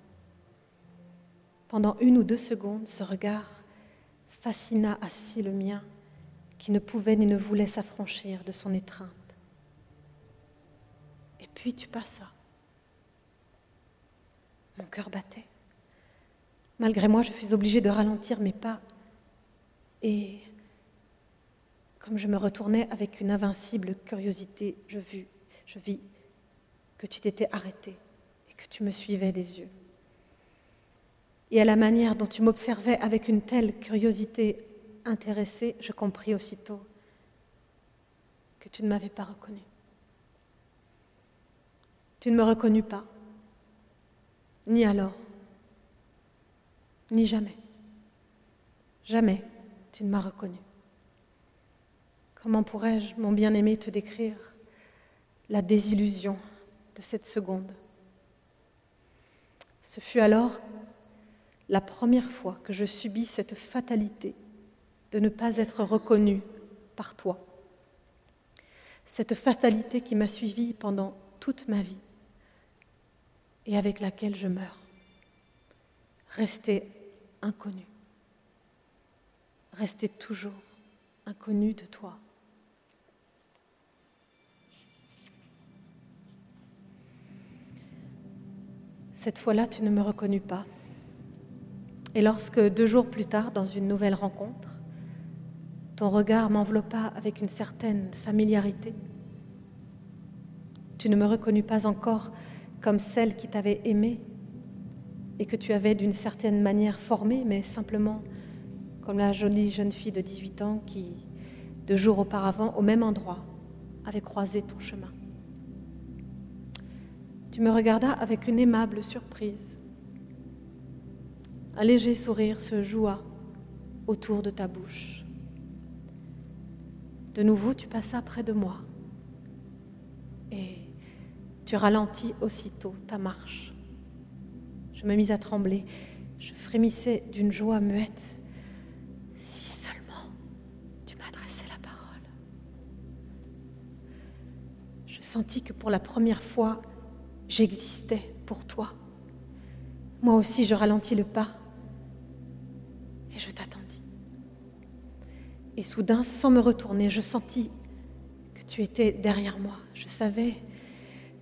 S1: Pendant une ou deux secondes, ce regard fascina assis le mien, qui ne pouvait ni ne voulait s'affranchir de son étreinte. Et puis tu passas. Mon cœur battait. Malgré moi, je fus obligée de ralentir mes pas. Et comme je me retournais avec une invincible curiosité, je vis, je vis que tu t'étais arrêté et que tu me suivais des yeux. Et à la manière dont tu m'observais avec une telle curiosité intéressée, je compris aussitôt que tu ne m'avais pas reconnu. Tu ne me reconnus pas ni alors, ni jamais. Jamais tu ne m'as reconnu. Comment pourrais-je, mon bien-aimé, te décrire la désillusion de cette seconde? Ce fut alors la première fois que je subis cette fatalité de ne pas être reconnue par toi. Cette fatalité qui m'a suivie pendant toute ma vie et avec laquelle je meurs. Rester inconnu. Rester toujours inconnu de toi. Cette fois-là, tu ne me reconnus pas. Et lorsque, deux jours plus tard, dans une nouvelle rencontre, ton regard m'enveloppa avec une certaine familiarité, tu ne me reconnus pas encore comme celle qui t'avait aimé et que tu avais d'une certaine manière formée, mais simplement comme la jolie jeune fille de 18 ans qui, deux jours auparavant, au même endroit, avait croisé ton chemin. Tu me regardas avec une aimable surprise. Un léger sourire se joua autour de ta bouche. De nouveau, tu passas près de moi. Et tu ralentis aussitôt ta marche. Je me mis à trembler. Je frémissais d'une joie muette. Si seulement tu m'adressais la parole. senti que pour la première fois, j'existais pour toi. Moi aussi, je ralentis le pas et je t'attendis. Et soudain, sans me retourner, je sentis que tu étais derrière moi. Je savais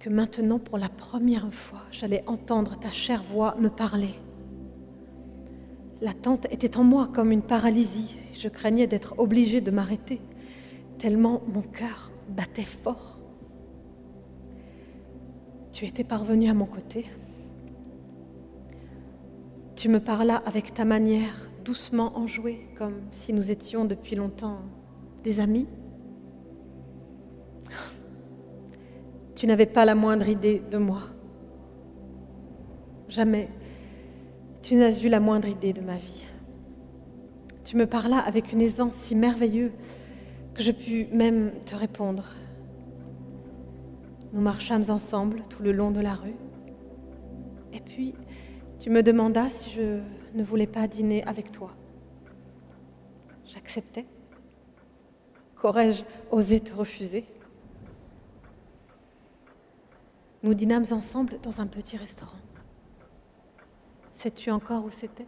S1: que maintenant, pour la première fois, j'allais entendre ta chère voix me parler. L'attente était en moi comme une paralysie. Je craignais d'être obligée de m'arrêter, tellement mon cœur battait fort. Tu étais parvenu à mon côté. Tu me parlas avec ta manière doucement enjouée, comme si nous étions depuis longtemps des amis. Tu n'avais pas la moindre idée de moi. Jamais tu n'as eu la moindre idée de ma vie. Tu me parlas avec une aisance si merveilleuse que je pus même te répondre. Nous marchâmes ensemble tout le long de la rue. Et puis, tu me demandas si je ne voulais pas dîner avec toi. J'acceptais. Qu'aurais-je osé te refuser? Nous dînâmes ensemble dans un petit restaurant. Sais-tu encore où c'était?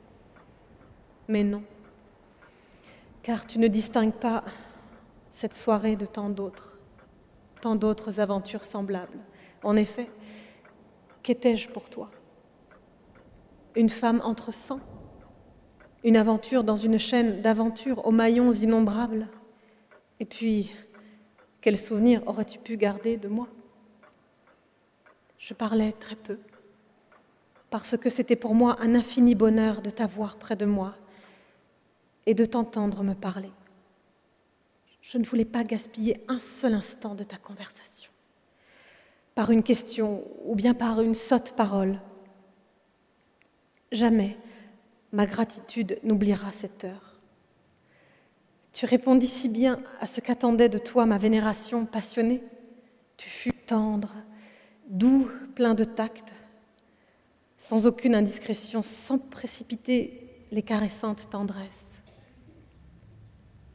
S1: Mais non, car tu ne distingues pas cette soirée de tant d'autres, tant d'autres aventures semblables. En effet, qu'étais-je pour toi? Une femme entre cent Une aventure dans une chaîne d'aventures aux maillons innombrables? Et puis, quel souvenir aurais-tu pu garder de moi? Je parlais très peu parce que c'était pour moi un infini bonheur de t'avoir près de moi et de t'entendre me parler. Je ne voulais pas gaspiller un seul instant de ta conversation, par une question ou bien par une sotte parole. Jamais ma gratitude n'oubliera cette heure. Tu répondis si bien à ce qu'attendait de toi ma vénération passionnée. Tu fus tendre, doux, plein de tact, sans aucune indiscrétion, sans précipiter les caressantes tendresses.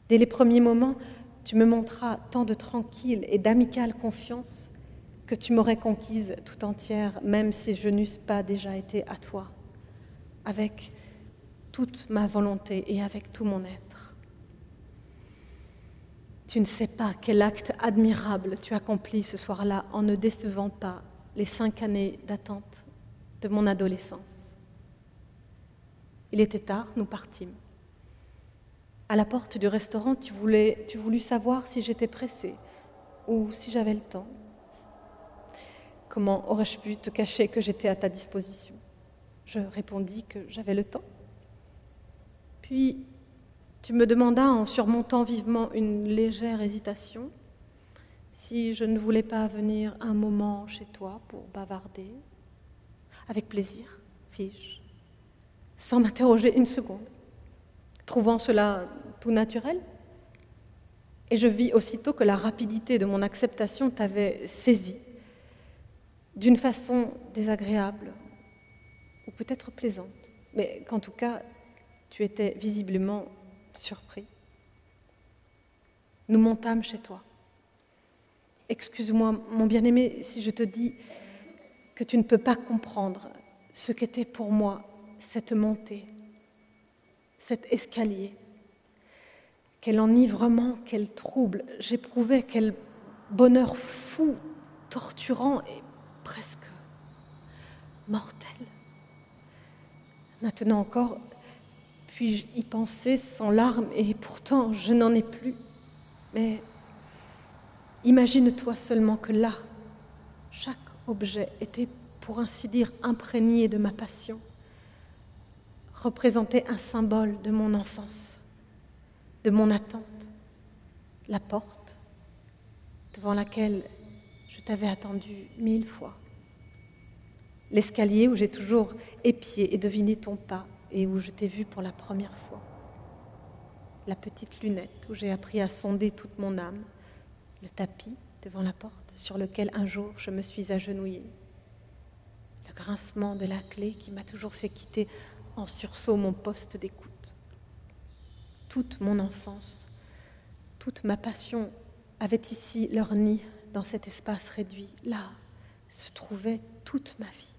S1: Dès les premiers moments, tu me montras tant de tranquille et d'amicale confiance que tu m'aurais conquise tout entière, même si je n'eusse pas déjà été à toi, avec toute ma volonté et avec tout mon être. Tu ne sais pas quel acte admirable tu accomplis ce soir-là en ne décevant pas les cinq années d'attente de mon adolescence. Il était tard, nous partîmes. À la porte du restaurant, tu, voulais, voulus savoir si j'étais pressée ou si j'avais le temps. Comment aurais-je pu te cacher que j'étais à ta disposition? Je répondis que j'avais le temps. Puis tu me demandas, en surmontant vivement une légère hésitation, si je ne voulais pas venir un moment chez toi pour bavarder avec plaisir, fis-je, sans m'interroger une seconde, trouvant cela tout naturel. Et je vis aussitôt que la rapidité de mon acceptation t'avait saisi d'une façon désagréable ou peut-être plaisante, mais qu'en tout cas, tu étais visiblement surpris. Nous montâmes chez toi. Excuse-moi, mon bien-aimé, si je te dis que tu ne peux pas comprendre ce qu'était pour moi cette montée, cet escalier. Quel enivrement, quel trouble j'éprouvais, quel bonheur fou, torturant et presque mortel. Maintenant encore, puis-je y penser sans larmes et pourtant je n'en ai plus. Mais imagine-toi seulement que là, chaque objet était, pour ainsi dire, imprégné de ma passion, représentait un symbole de mon enfance, de mon attente, la porte devant laquelle je t'avais attendu mille fois, l'escalier où j'ai toujours épié et deviné ton pas et où je t'ai vu pour la première fois, la petite lunette où j'ai appris à sonder toute mon âme, le tapis devant la porte sur lequel un jour je me suis agenouillée. Le grincement de la clé qui m'a toujours fait quitter en sursaut mon poste d'écoute. Toute mon enfance, toute ma passion avait ici leur nid dans cet espace réduit. Là se trouvait toute ma vie.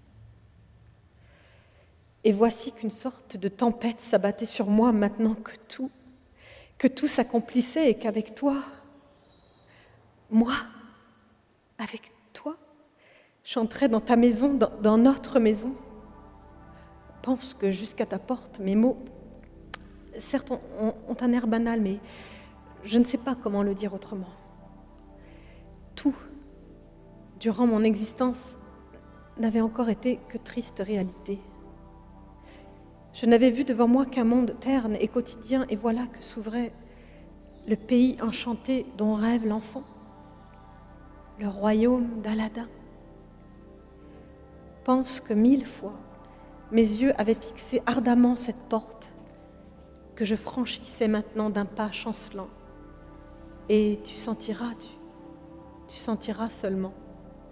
S1: Et voici qu'une sorte de tempête s'abattait sur moi maintenant que tout, s'accomplissait et qu'avec toi, moi, avec toi, j'entrais dans ta maison, dans, notre maison. Pense que jusqu'à ta porte, mes mots, certes, ont un air banal, mais je ne sais pas comment le dire autrement. Tout, durant mon existence, n'avait encore été que triste réalité. Je n'avais vu devant moi qu'un monde terne et quotidien, et voilà que s'ouvrait le pays enchanté dont rêve l'enfant, le royaume d'Aladin. Pense que mille fois, mes yeux avaient fixé ardemment cette porte que je franchissais maintenant d'un pas chancelant. Et tu sentiras, tu, tu sentiras seulement,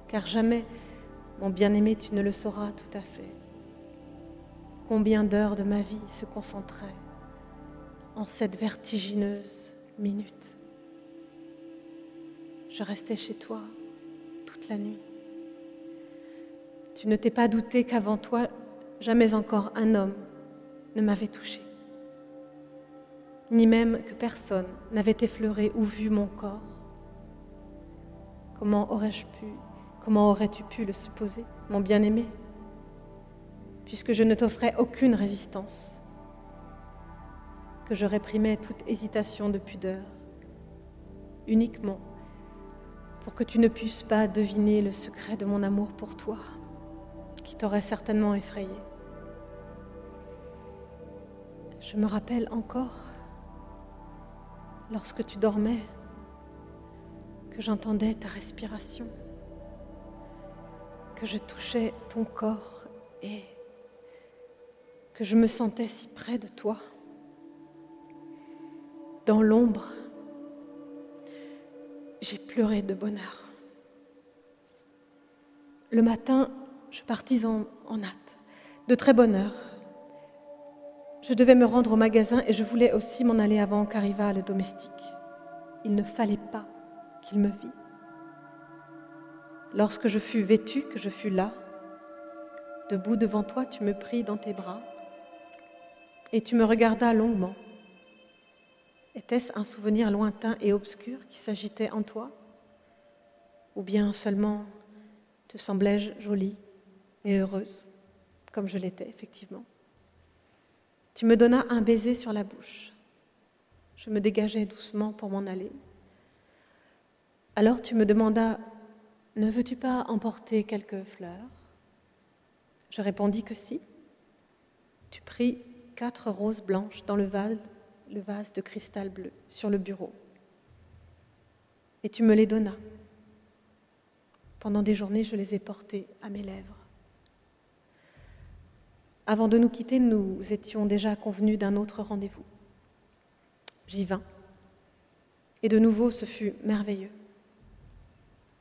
S1: car jamais, mon bien-aimé, tu ne le sauras tout à fait combien d'heures de ma vie se concentraient en cette vertigineuse minute. Je restais chez toi toute la nuit. Tu ne t'es pas douté qu'avant toi, jamais encore un homme ne m'avait touché, ni même que personne n'avait effleuré ou vu mon corps. Comment aurais-je pu, comment aurais-tu pu le supposer, mon bien-aimé? Puisque je ne t'offrais aucune résistance, que je réprimais toute hésitation de pudeur, uniquement pour que tu ne puisses pas deviner le secret de mon amour pour toi, qui t'aurait certainement effrayé. Je me rappelle encore, lorsque tu dormais, que j'entendais ta respiration, que je touchais ton corps et que je me sentais si près de toi, dans l'ombre. J'ai pleuré de bonheur. Le matin, je partis en, hâte, de très bonne heure. Je devais me rendre au magasin et je voulais aussi m'en aller avant qu'arrivât le domestique. Il ne fallait pas qu'il me vît. Lorsque je fus vêtue, que je fus là, debout devant toi, tu me pris dans tes bras et tu me regardas longuement. Était-ce un souvenir lointain et obscur qui s'agitait en toi? Ou bien seulement te semblais-je jolie et heureuse, comme je l'étais effectivement? Tu me donnas un baiser sur la bouche. Je me dégageais doucement pour m'en aller. Alors tu me demandas Ne veux-tu pas emporter quelques fleurs? Je répondis que si. Tu pris quatre roses blanches dans le vase, de cristal bleu sur le bureau. Et tu me les donnas. Pendant des journées, je les ai portées à mes lèvres. Avant de nous quitter, nous étions déjà convenus d'un autre rendez-vous. J'y vins. Et de nouveau, ce fut merveilleux.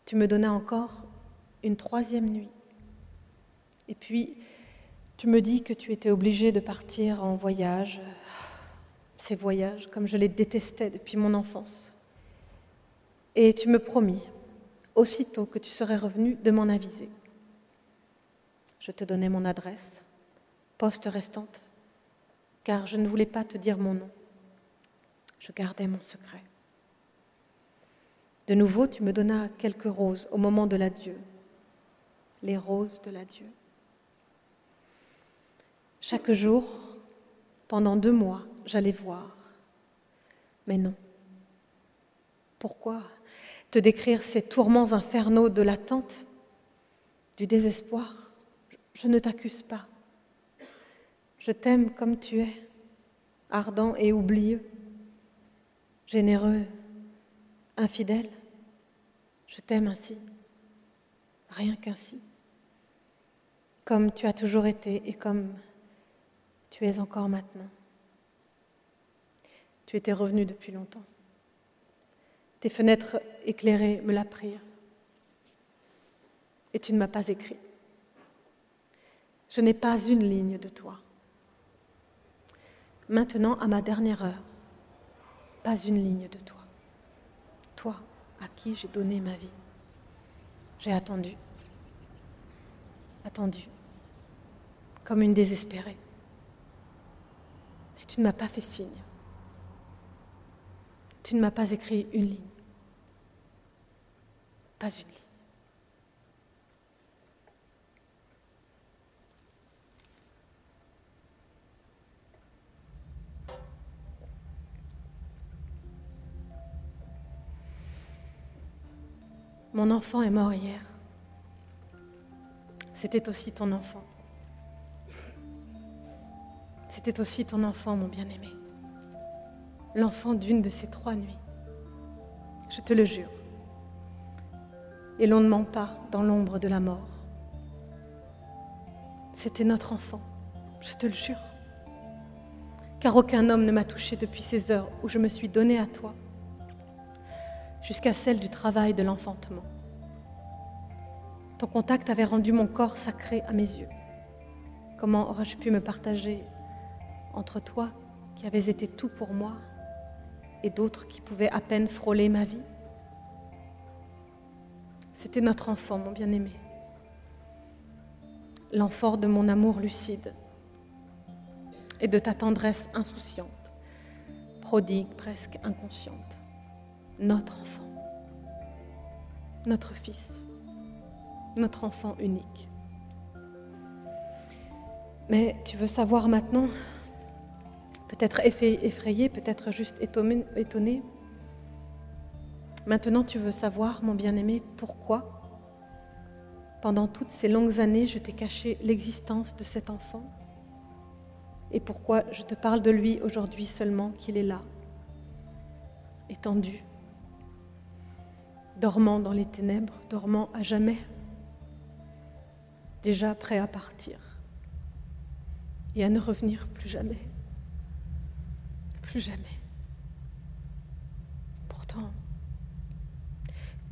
S1: Tu me donnas encore une troisième nuit. Et puis, tu me dis que tu étais obligé de partir en voyage, ces voyages, comme je les détestais depuis mon enfance. Et tu me promis, aussitôt que tu serais revenu, de m'en aviser. Je te donnais mon adresse, poste restante, car je ne voulais pas te dire mon nom. Je gardais mon secret. De nouveau, tu me donnas quelques roses au moment de l'adieu, les roses de l'adieu. Chaque jour, pendant deux mois, j'allais voir. Mais non. Pourquoi te décrire ces tourments infernaux de l'attente, du désespoir? Je ne t'accuse pas. Je t'aime comme tu es, ardent et oublieux, généreux, infidèle. Je t'aime ainsi, rien qu'ainsi, comme tu as toujours été et comme tu es encore maintenant. Tu étais revenu depuis longtemps. Tes fenêtres éclairées me l'apprirent. Et tu ne m'as pas écrit. Je n'ai pas une ligne de toi. Maintenant, à ma dernière heure, pas une ligne de toi. Toi à qui j'ai donné ma vie. J'ai attendu, attendu, comme une désespérée. Tu ne m'as pas fait signe. Tu ne m'as pas écrit une ligne. Pas une ligne. Mon enfant est mort hier. C'était aussi ton enfant. C'était aussi ton enfant, mon bien-aimé. L'enfant d'une de ces trois nuits. Je te le jure. Et l'on ne ment pas dans l'ombre de la mort. C'était notre enfant, je te le jure. Car aucun homme ne m'a touché depuis ces heures où je me suis donnée à toi jusqu'à celle du travail de l'enfantement. Ton contact avait rendu mon corps sacré à mes yeux. Comment aurais-je pu me partager entre toi qui avais été tout pour moi et d'autres qui pouvaient à peine frôler ma vie. C'était notre enfant, mon bien-aimé, l'enfant de mon amour lucide et de ta tendresse insouciante, prodigue presque inconsciente. Notre enfant, notre fils, notre enfant unique. Mais tu veux savoir maintenant, peut-être effrayé, peut-être juste étonné, Maintenant tu veux savoir, mon bien-aimé, pourquoi, pendant toutes ces longues années, je t'ai caché l'existence de cet enfant et pourquoi je te parle de lui aujourd'hui seulement qu'il est là, étendu, dormant dans les ténèbres, dormant à jamais, déjà prêt à partir et à ne revenir plus jamais, plus jamais. Pourtant,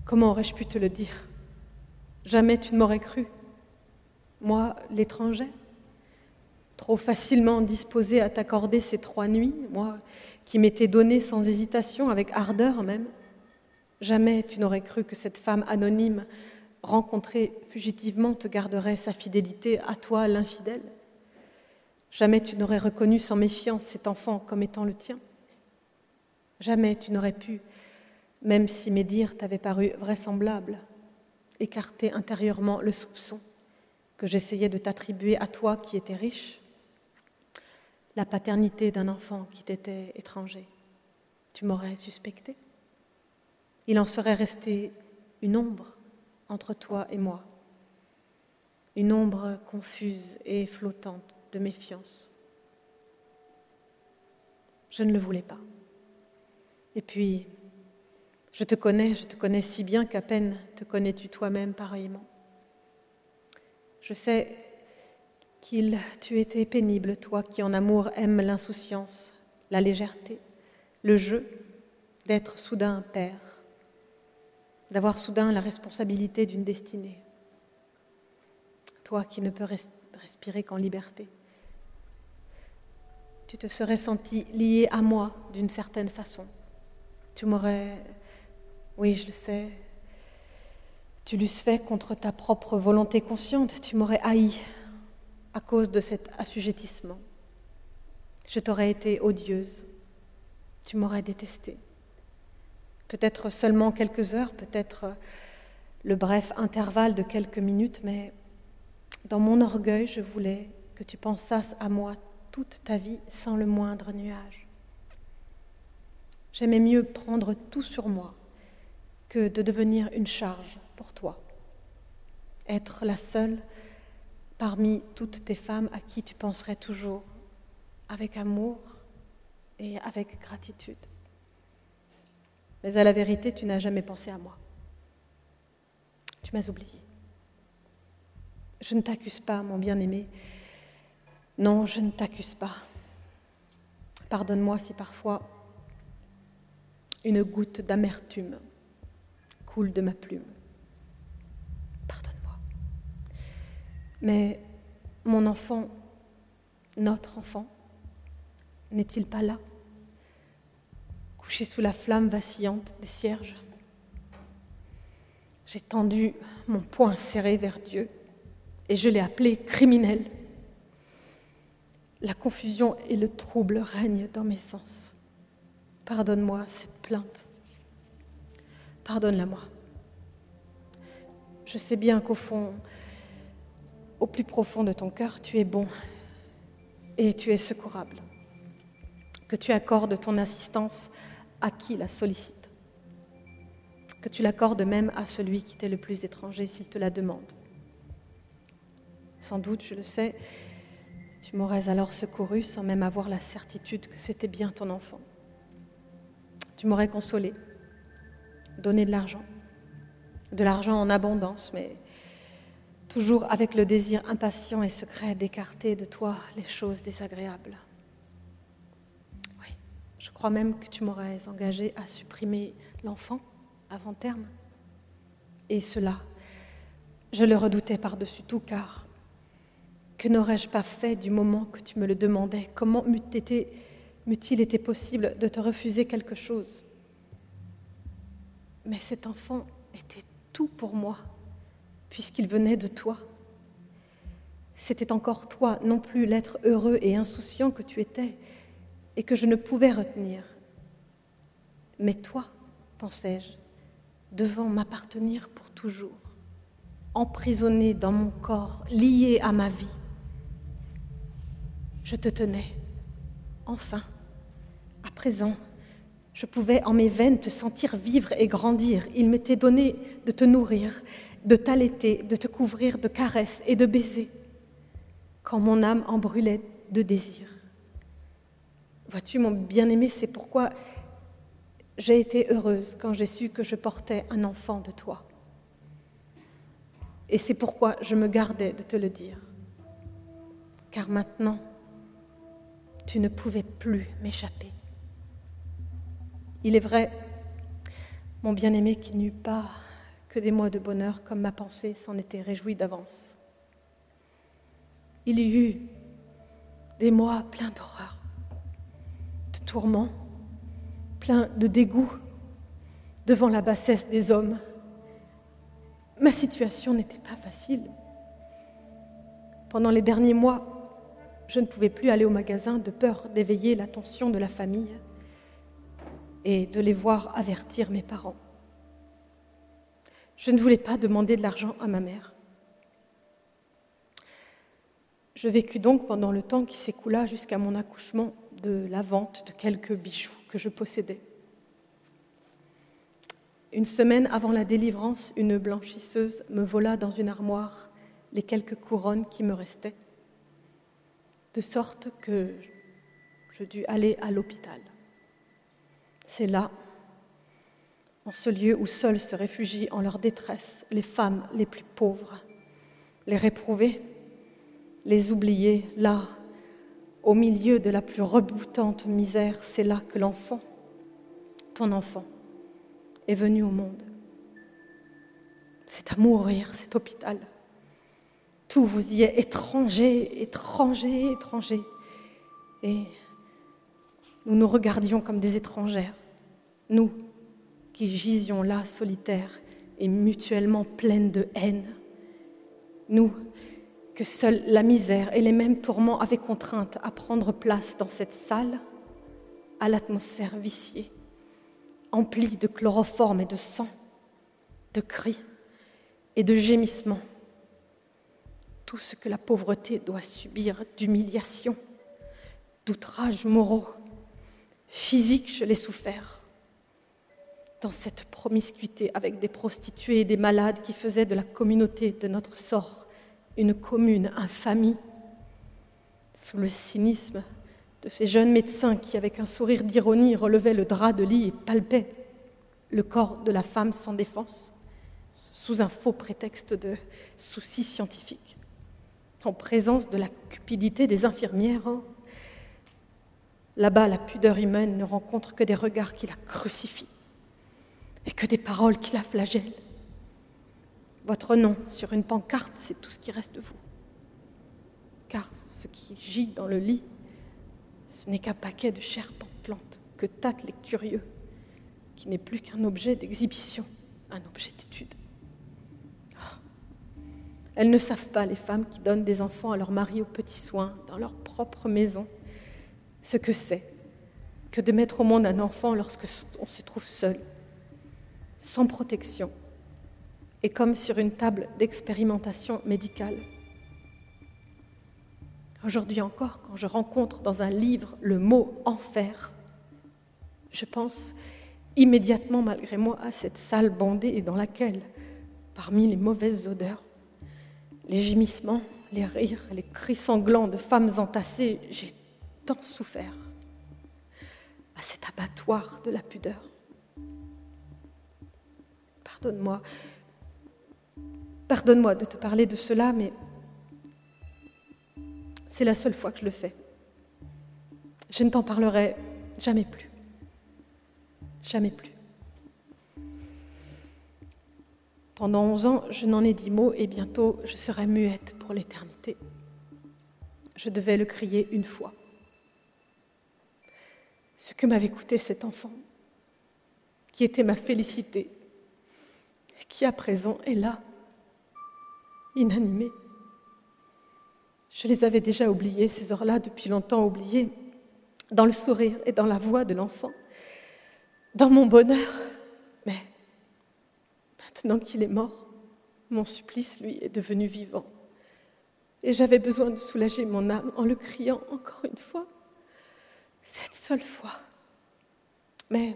S1: comment aurais-je pu te le dire? Jamais tu ne m'aurais cru, moi l'étranger, trop facilement disposé à t'accorder ces trois nuits, moi qui m'étais donné sans hésitation, avec ardeur même. Jamais tu n'aurais cru que cette femme anonyme rencontrée fugitivement te garderait sa fidélité à toi, l'infidèle. Jamais tu n'aurais reconnu sans méfiance cet enfant comme étant le tien. Jamais tu n'aurais pu, même si mes dires t'avaient paru vraisemblables, écarter intérieurement le soupçon que j'essayais de t'attribuer à toi qui étais riche, la paternité d'un enfant qui t'était étranger. Tu m'aurais suspecté il en serait resté une ombre entre toi et moi, une ombre confuse et flottante de méfiance. Je ne le voulais pas. Et puis, je te connais, je te connais si bien qu'à peine te connais-tu toi-même pareillement. Je sais qu'il tu étais pénible, toi qui en amour aimes l'insouciance, la légèreté, le jeu, d'être soudain père d'avoir soudain la responsabilité d'une destinée. Toi qui ne peux respirer qu'en liberté. Tu te serais senti lié à moi d'une certaine façon. Tu m'aurais, oui, je le sais, tu l'eusses fait contre ta propre volonté consciente, tu m'aurais haï à cause de cet assujettissement. Je t'aurais été odieuse, tu m'aurais détestée peut-être seulement quelques heures, peut-être le bref intervalle de quelques minutes, mais dans mon orgueil, je voulais que tu pensasses à moi toute ta vie sans le moindre nuage. J'aimais mieux prendre tout sur moi que de devenir une charge pour toi, être la seule parmi toutes tes femmes à qui tu penserais toujours avec amour et avec gratitude. Mais à la vérité, tu n'as jamais pensé à moi. Tu m'as oublié. Je ne t'accuse pas, mon bien-aimé. Non, je ne t'accuse pas. Pardonne-moi si parfois une goutte d'amertume coule de ma plume. Pardonne-moi. Mais mon enfant, notre enfant, n'est-il pas là couché sous la flamme vacillante des cierges? J'ai tendu mon poing serré vers Dieu et je l'ai appelé criminel. La confusion et le trouble règnent dans mes sens. Pardonne-moi cette plainte. Pardonne-la-moi. Je sais bien qu'au fond, au plus profond de ton cœur, tu es bon et tu es secourable. Que tu accordes ton assistance à qui la sollicite. Que tu l'accordes même à celui qui t'est le plus étranger s'il te la demande. Sans doute, je le sais, tu m'aurais alors secouru sans même avoir la certitude que c'était bien ton enfant. Tu m'aurais consolé donner de l'argent, de l'argent en abondance, mais toujours avec le désir impatient et secret d'écarter de toi les choses désagréables. Oui, je crois même que tu m'aurais engagé à supprimer l'enfant avant terme. Et cela, je le redoutais par-dessus tout, car que n'aurais-je pas fait du moment que tu me le demandais? Comment m'eût-il été possible de te refuser quelque chose? Mais cet enfant était tout pour moi, puisqu'il venait de toi. C'était encore toi, non plus l'être heureux et insouciant que tu étais, et que je ne pouvais retenir. Mais toi, pensais-je, devant m'appartenir pour toujours, emprisonné dans mon corps, lié à ma vie. Je te tenais, enfin, à présent, je pouvais en mes veines te sentir vivre et grandir. Il m'était donné de te nourrir, de t'allaiter, de te couvrir de caresses et de baisers, quand mon âme en brûlait de désir. Vois-tu, mon bien-aimé, c'est pourquoi j'ai été heureuse quand j'ai su que je portais un enfant de toi. Et c'est pourquoi je me gardais de te le dire. Car maintenant, tu ne pouvais plus m'échapper. Il est vrai, mon bien-aimé, qu'il n'y eut pas que des mois de bonheur comme ma pensée s'en était réjouie d'avance. Il y eut des mois pleins d'horreur, de tourments, pleins de dégoût devant la bassesse des hommes. Ma situation n'était pas facile. Pendant les derniers mois, je ne pouvais plus aller au magasin de peur d'éveiller l'attention de la famille et de les voir avertir mes parents. Je ne voulais pas demander de l'argent à ma mère. Je vécus donc pendant le temps qui s'écoula jusqu'à mon accouchement de la vente de quelques bijoux que je possédais. Une semaine avant la délivrance, une blanchisseuse me vola dans une armoire les quelques couronnes qui me restaient, de sorte que je dus aller à l'hôpital. C'est là, en ce lieu où seuls se réfugient en leur détresse les femmes les plus pauvres, les réprouvées, les oubliées, là, au milieu de la plus reboutante misère, c'est là que l'enfant, ton enfant, est venu au monde. C'est à mourir, cet hôpital. Tout vous y est étranger, étranger, étranger. Et nous nous regardions comme des étrangères, nous qui gisions là solitaires et mutuellement pleines de haine, nous que seule la misère et les mêmes tourments avaient contrainte à prendre place dans cette salle, à l'atmosphère viciée, emplie de chloroforme et de sang, de cris et de gémissements, tout ce que la pauvreté doit subir d'humiliation, d'outrages moraux, physique, je l'ai souffert. Dans cette promiscuité avec des prostituées et des malades qui faisaient de la communauté de notre sort une commune infamie, sous le cynisme de ces jeunes médecins qui, avec un sourire d'ironie, relevaient le drap de lit et palpaient le corps de la femme sans défense, sous un faux prétexte de soucis scientifiques, en présence de la cupidité des infirmières, hein, Là-bas, la pudeur humaine ne rencontre que des regards qui la crucifient et que des paroles qui la flagellent. Votre nom sur une pancarte, c'est tout ce qui reste de vous. Car ce qui gît dans le lit, ce n'est qu'un paquet de chair pantelante que tâtent les curieux, qui n'est plus qu'un objet d'exhibition, un objet d'étude. Elles ne savent pas, les femmes qui donnent des enfants à leur mari aux petits soins, dans leur propre maison, ce que c'est que de mettre au monde un enfant lorsque on se trouve seul, sans protection, et comme sur une table d'expérimentation médicale. Aujourd'hui encore, quand je rencontre dans un livre le mot enfer, je pense immédiatement, malgré moi, à cette salle bondée dans laquelle, parmi les mauvaises odeurs, les gémissements, les rires, les cris sanglants de femmes entassées, j'ai tant souffert à cet abattoir de la pudeur. Pardonne-moi, pardonne-moi de te parler de cela, mais c'est la seule fois que je le fais. Je ne t'en parlerai jamais plus. Jamais plus. Pendant onze ans, je n'en ai dit mot et bientôt je serai muette pour l'éternité. Je devais le crier une fois. Ce que m'avait coûté cet enfant, qui était ma félicité, qui à présent est là, inanimé. Je les avais déjà oubliés, ces heures-là, depuis longtemps oubliées, dans le sourire et dans la voix de l'enfant, dans mon bonheur. Maintenant qu'il est mort, mon supplice, lui, est devenu vivant. Et j'avais besoin de soulager mon âme en le criant encore une fois, cette seule fois. Mais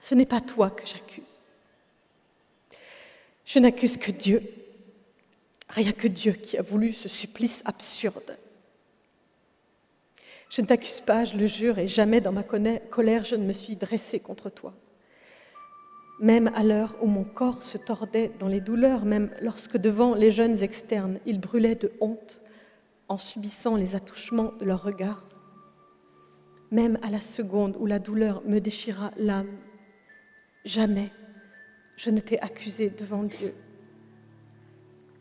S1: ce n'est pas toi que j'accuse. Je n'accuse que Dieu Rien que Dieu qui a voulu ce supplice absurde. Je ne t'accuse pas, je le jure, et jamais dans ma colère je ne me suis dressée contre toi. Même à l'heure où mon corps se tordait dans les douleurs, même lorsque devant les jeunes externes, il brûlait de honte en subissant les attouchements de leurs regards, même à la seconde où la douleur me déchira l'âme, jamais je ne t'ai accusé devant Dieu.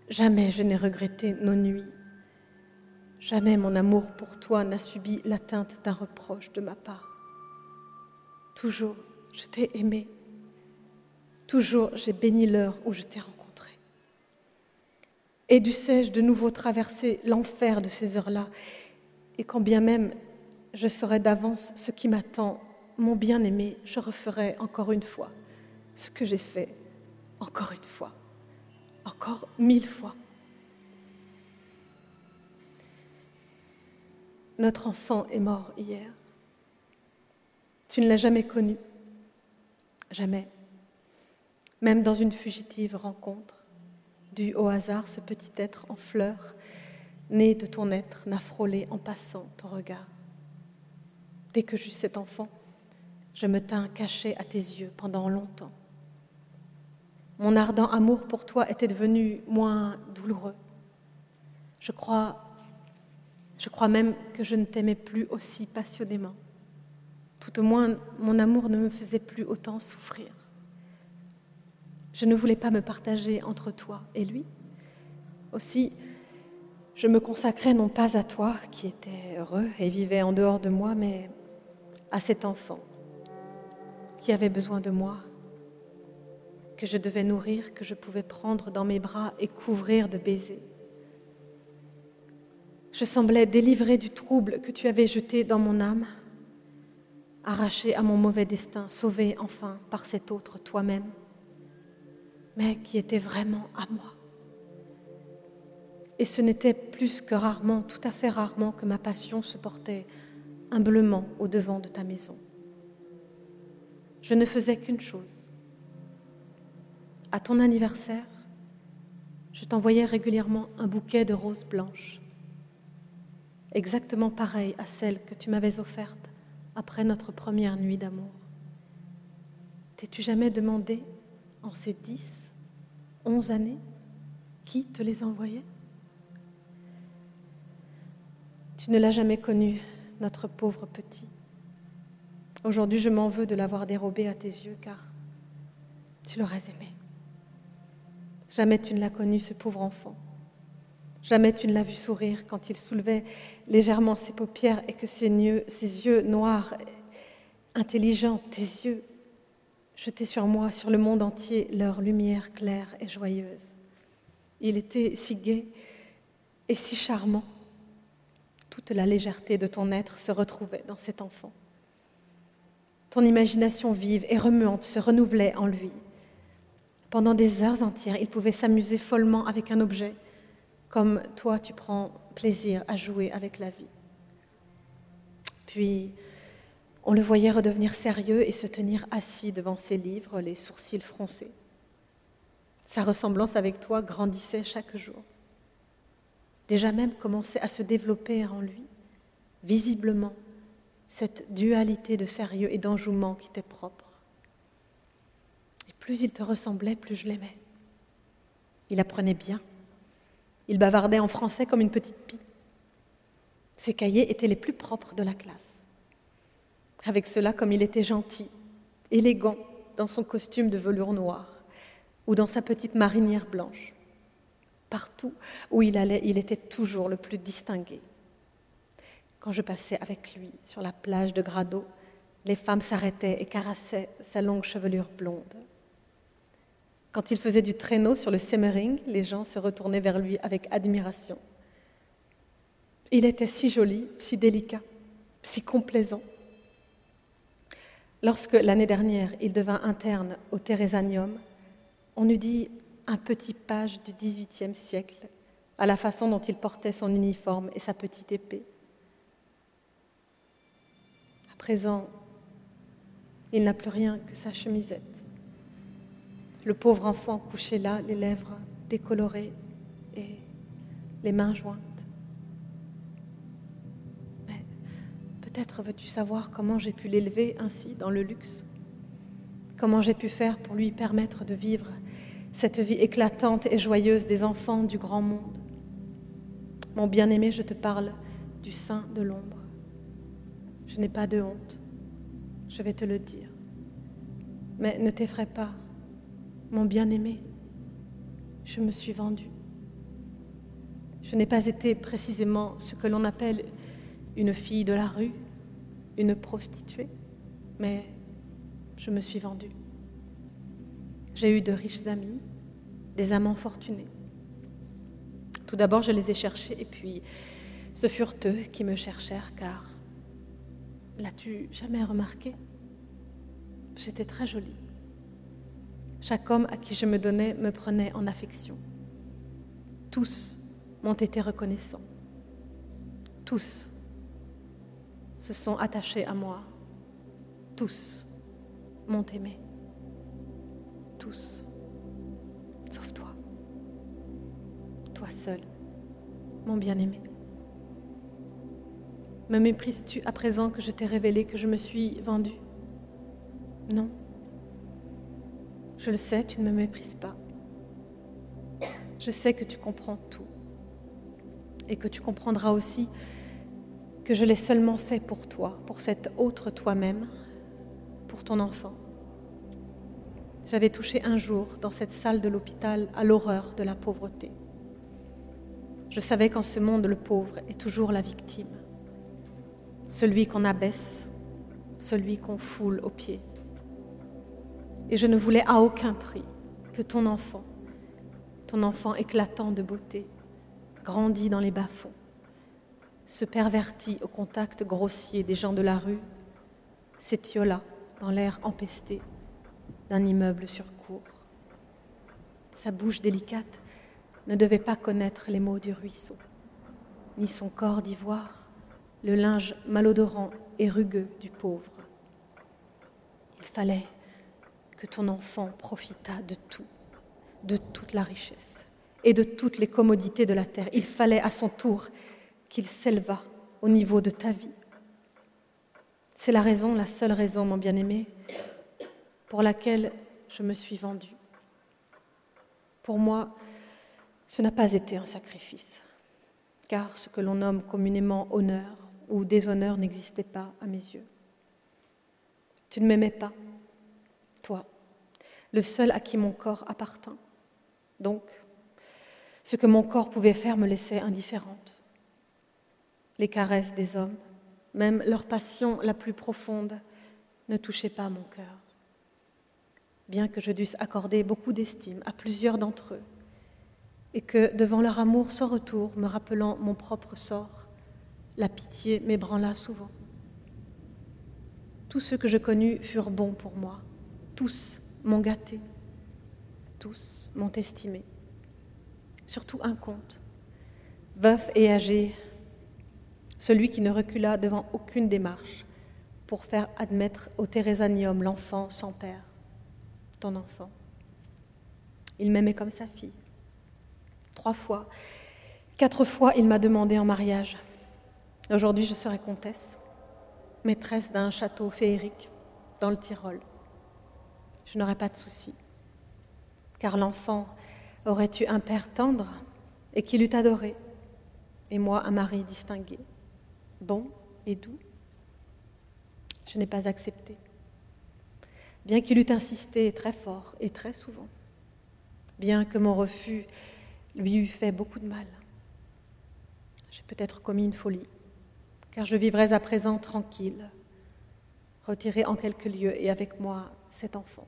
S1: Jamais je n'ai regretté nos nuits. Jamais mon amour pour toi n'a subi l'atteinte d'un reproche de ma part. Toujours je t'ai aimé. Toujours j'ai béni l'heure où je t'ai rencontré. Et dussé-je de nouveau traverser l'enfer de ces heures-là, et quand bien même je saurais d'avance ce qui m'attend, mon bien-aimé, je referai encore une fois ce que j'ai fait encore une fois encore mille fois. Notre enfant est mort hier. Tu ne l'as jamais connu. Jamais. Même dans une fugitive rencontre, dû au hasard, ce petit être en fleurs, né de ton être, n'a frôlé en passant ton regard. Dès que j'eus cet enfant, je me tins caché à tes yeux pendant longtemps. Mon ardent amour pour toi était devenu moins douloureux. Je crois, je crois même que je ne t'aimais plus aussi passionnément. Tout au moins, mon amour ne me faisait plus autant souffrir. Je ne voulais pas me partager entre toi et lui. Aussi, je me consacrais non pas à toi, qui étais heureux et vivait en dehors de moi, mais à cet enfant qui avait besoin de moi que je devais nourrir, que je pouvais prendre dans mes bras et couvrir de baisers. Je semblais délivrée du trouble que tu avais jeté dans mon âme, arrachée à mon mauvais destin, sauvée enfin par cet autre toi-même, mais qui était vraiment à moi. Et ce n'était plus que rarement, tout à fait rarement, que ma passion se portait humblement au devant de ta maison. Je ne faisais qu'une chose, à ton anniversaire, je t'envoyais régulièrement un bouquet de roses blanches, exactement pareil à celle que tu m'avais offerte après notre première nuit d'amour. T'es-tu jamais demandé, en ces dix, onze années, qui te les envoyait? Tu ne l'as jamais connu, notre pauvre petit. Aujourd'hui, je m'en veux de l'avoir dérobé à tes yeux, car tu l'aurais aimé. Jamais tu ne l'as connu, ce pauvre enfant. Jamais tu ne l'as vu sourire quand il soulevait légèrement ses paupières et que ses yeux, ses yeux noirs, intelligents, tes yeux, jetaient sur moi, sur le monde entier, leur lumière claire et joyeuse. Il était si gai et si charmant. Toute la légèreté de ton être se retrouvait dans cet enfant. Ton imagination vive et remuante se renouvelait en lui. Pendant des heures entières, il pouvait s'amuser follement avec un objet, comme toi tu prends plaisir à jouer avec la vie. Puis, on le voyait redevenir sérieux et se tenir assis devant ses livres, les sourcils froncés. Sa ressemblance avec toi grandissait chaque jour. Déjà même commençait à se développer en lui, visiblement, cette dualité de sérieux et d'enjouement qui t'est propre. Et plus il te ressemblait, plus je l'aimais. Il apprenait bien. Il bavardait en français comme une petite pie. Ses cahiers étaient les plus propres de la classe. Avec cela, comme il était gentil, élégant dans son costume de velours noir ou dans sa petite marinière blanche. Partout où il allait, il était toujours le plus distingué. Quand je passais avec lui sur la plage de Grado, les femmes s'arrêtaient et carassaient sa longue chevelure blonde. Quand il faisait du traîneau sur le Semmering, les gens se retournaient vers lui avec admiration. Il était si joli, si délicat, si complaisant. Lorsque l'année dernière il devint interne au Thérésanium, on eût dit un petit page du XVIIIe siècle, à la façon dont il portait son uniforme et sa petite épée présent, il n'a plus rien que sa chemisette. Le pauvre enfant couché là, les lèvres décolorées et les mains jointes. Peut-être veux-tu savoir comment j'ai pu l'élever ainsi dans le luxe? Comment j'ai pu faire pour lui permettre de vivre cette vie éclatante et joyeuse des enfants du grand monde? Mon bien-aimé, je te parle du sein de l'ombre. Je n'ai pas de honte. Je vais te le dire. Mais ne t'effraie pas, mon bien-aimé. Je me suis vendue. Je n'ai pas été précisément ce que l'on appelle une fille de la rue, une prostituée, mais je me suis vendue. J'ai eu de riches amis, des amants fortunés. Tout d'abord, je les ai cherchés et puis ce furent eux qui me cherchèrent car L'as-tu jamais remarqué? J'étais très jolie. Chaque homme à qui je me donnais me prenait en affection. Tous m'ont été reconnaissants. Tous se sont attachés à moi. Tous m'ont aimé. Tous. Sauf toi. Toi seul, mon bien-aimé. Me méprises-tu à présent que je t'ai révélé que je me suis vendue? Non. Je le sais, tu ne me méprises pas. Je sais que tu comprends tout. Et que tu comprendras aussi que je l'ai seulement fait pour toi, pour cet autre toi-même, pour ton enfant. J'avais touché un jour dans cette salle de l'hôpital à l'horreur de la pauvreté. Je savais qu'en ce monde, le pauvre est toujours la victime celui qu'on abaisse, celui qu'on foule aux pieds. Et je ne voulais à aucun prix que ton enfant, ton enfant éclatant de beauté, grandi dans les bas-fonds, se pervertit au contact grossier des gens de la rue, s'étiola dans l'air empesté d'un immeuble sur cour. Sa bouche délicate ne devait pas connaître les mots du ruisseau, ni son corps d'ivoire le linge malodorant et rugueux du pauvre. Il fallait que ton enfant profitât de tout, de toute la richesse et de toutes les commodités de la terre. Il fallait à son tour qu'il s'élevât au niveau de ta vie. C'est la raison, la seule raison, mon bien-aimé, pour laquelle je me suis vendue. Pour moi, ce n'a pas été un sacrifice, car ce que l'on nomme communément honneur où déshonneur n'existait pas à mes yeux. Tu ne m'aimais pas, toi, le seul à qui mon corps appartint. Donc, ce que mon corps pouvait faire me laissait indifférente. Les caresses des hommes, même leur passion la plus profonde, ne touchaient pas mon cœur. Bien que je dusse accorder beaucoup d'estime à plusieurs d'entre eux, et que devant leur amour sans retour, me rappelant mon propre sort, la pitié m'ébranla souvent. Tous ceux que je connus furent bons pour moi, tous m'ont gâté, tous m'ont estimé. Surtout un comte, veuf et âgé, celui qui ne recula devant aucune démarche pour faire admettre au Thérésanium l'enfant sans père, ton enfant. Il m'aimait comme sa fille. Trois fois, quatre fois, il m'a demandé en mariage. Aujourd'hui, je serai comtesse, maîtresse d'un château féerique dans le Tyrol. Je n'aurai pas de soucis, car l'enfant aurait eu un père tendre et qui l'eût adoré, et moi un mari distingué, bon et doux. Je n'ai pas accepté, bien qu'il eût insisté très fort et très souvent, bien que mon refus lui eût fait beaucoup de mal. J'ai peut-être commis une folie, car je vivrais à présent tranquille, retirée en quelques lieux et avec moi cet enfant,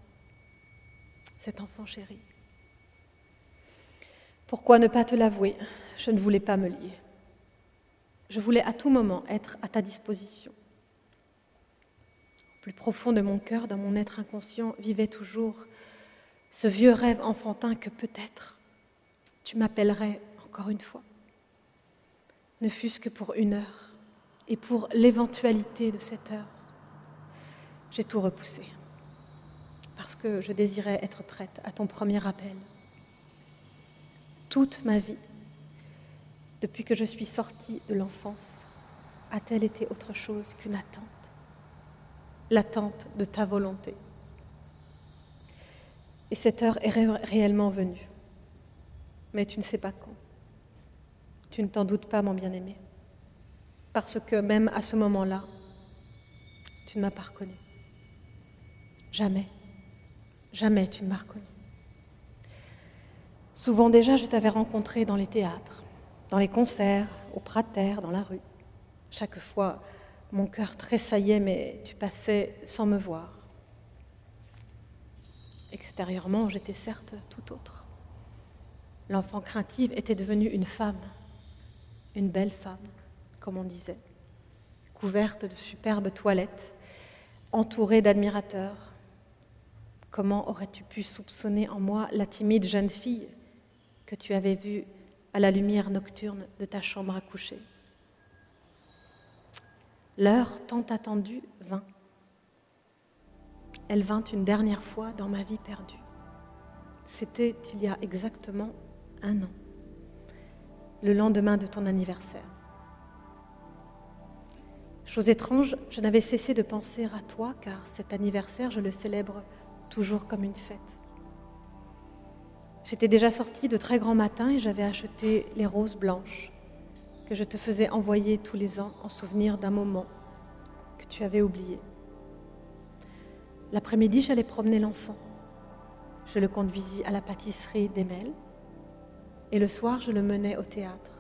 S1: cet enfant chéri. Pourquoi ne pas te l'avouer? Je ne voulais pas me lier. Je voulais à tout moment être à ta disposition. Au plus profond de mon cœur, dans mon être inconscient, vivait toujours ce vieux rêve enfantin que peut-être tu m'appellerais encore une fois, ne fût-ce que pour une heure, et pour l'éventualité de cette heure. J'ai tout repoussé, parce que je désirais être prête à ton premier appel. Toute ma vie, depuis que je suis sortie de l'enfance, a-t-elle été autre chose qu'une attente? L'attente de ta volonté. Et cette heure est réellement venue mais tu ne sais pas quand. Tu ne t'en doutes pas, mon bien-aimé, parce que même à ce moment-là, tu ne m'as pas reconnu. Jamais, jamais tu ne m'as reconnu. Souvent déjà, je t'avais rencontré dans les théâtres, dans les concerts, au prater, dans la rue. Chaque fois, mon cœur tressaillait, mais tu passais sans me voir. Extérieurement, j'étais certes tout autre. L'enfant craintive était devenue une femme, une belle femme, comme on disait, couverte de superbes toilettes, entourée d'admirateurs. Comment aurais-tu pu soupçonner en moi la timide jeune fille que tu avais vue à la lumière nocturne de ta chambre à coucher L'heure tant attendue vint. Elle vint une dernière fois dans ma vie perdue. C'était il y a exactement un an, le lendemain de ton anniversaire. Chose étrange, je n'avais cessé de penser à toi car cet anniversaire, je le célèbre toujours comme une fête. J'étais déjà sortie de très grand matin et j'avais acheté les roses blanches que je te faisais envoyer tous les ans en souvenir d'un moment que tu avais oublié. L'après-midi, j'allais promener l'enfant. Je le conduisis à la pâtisserie d'Emel et le soir, je le menais au théâtre.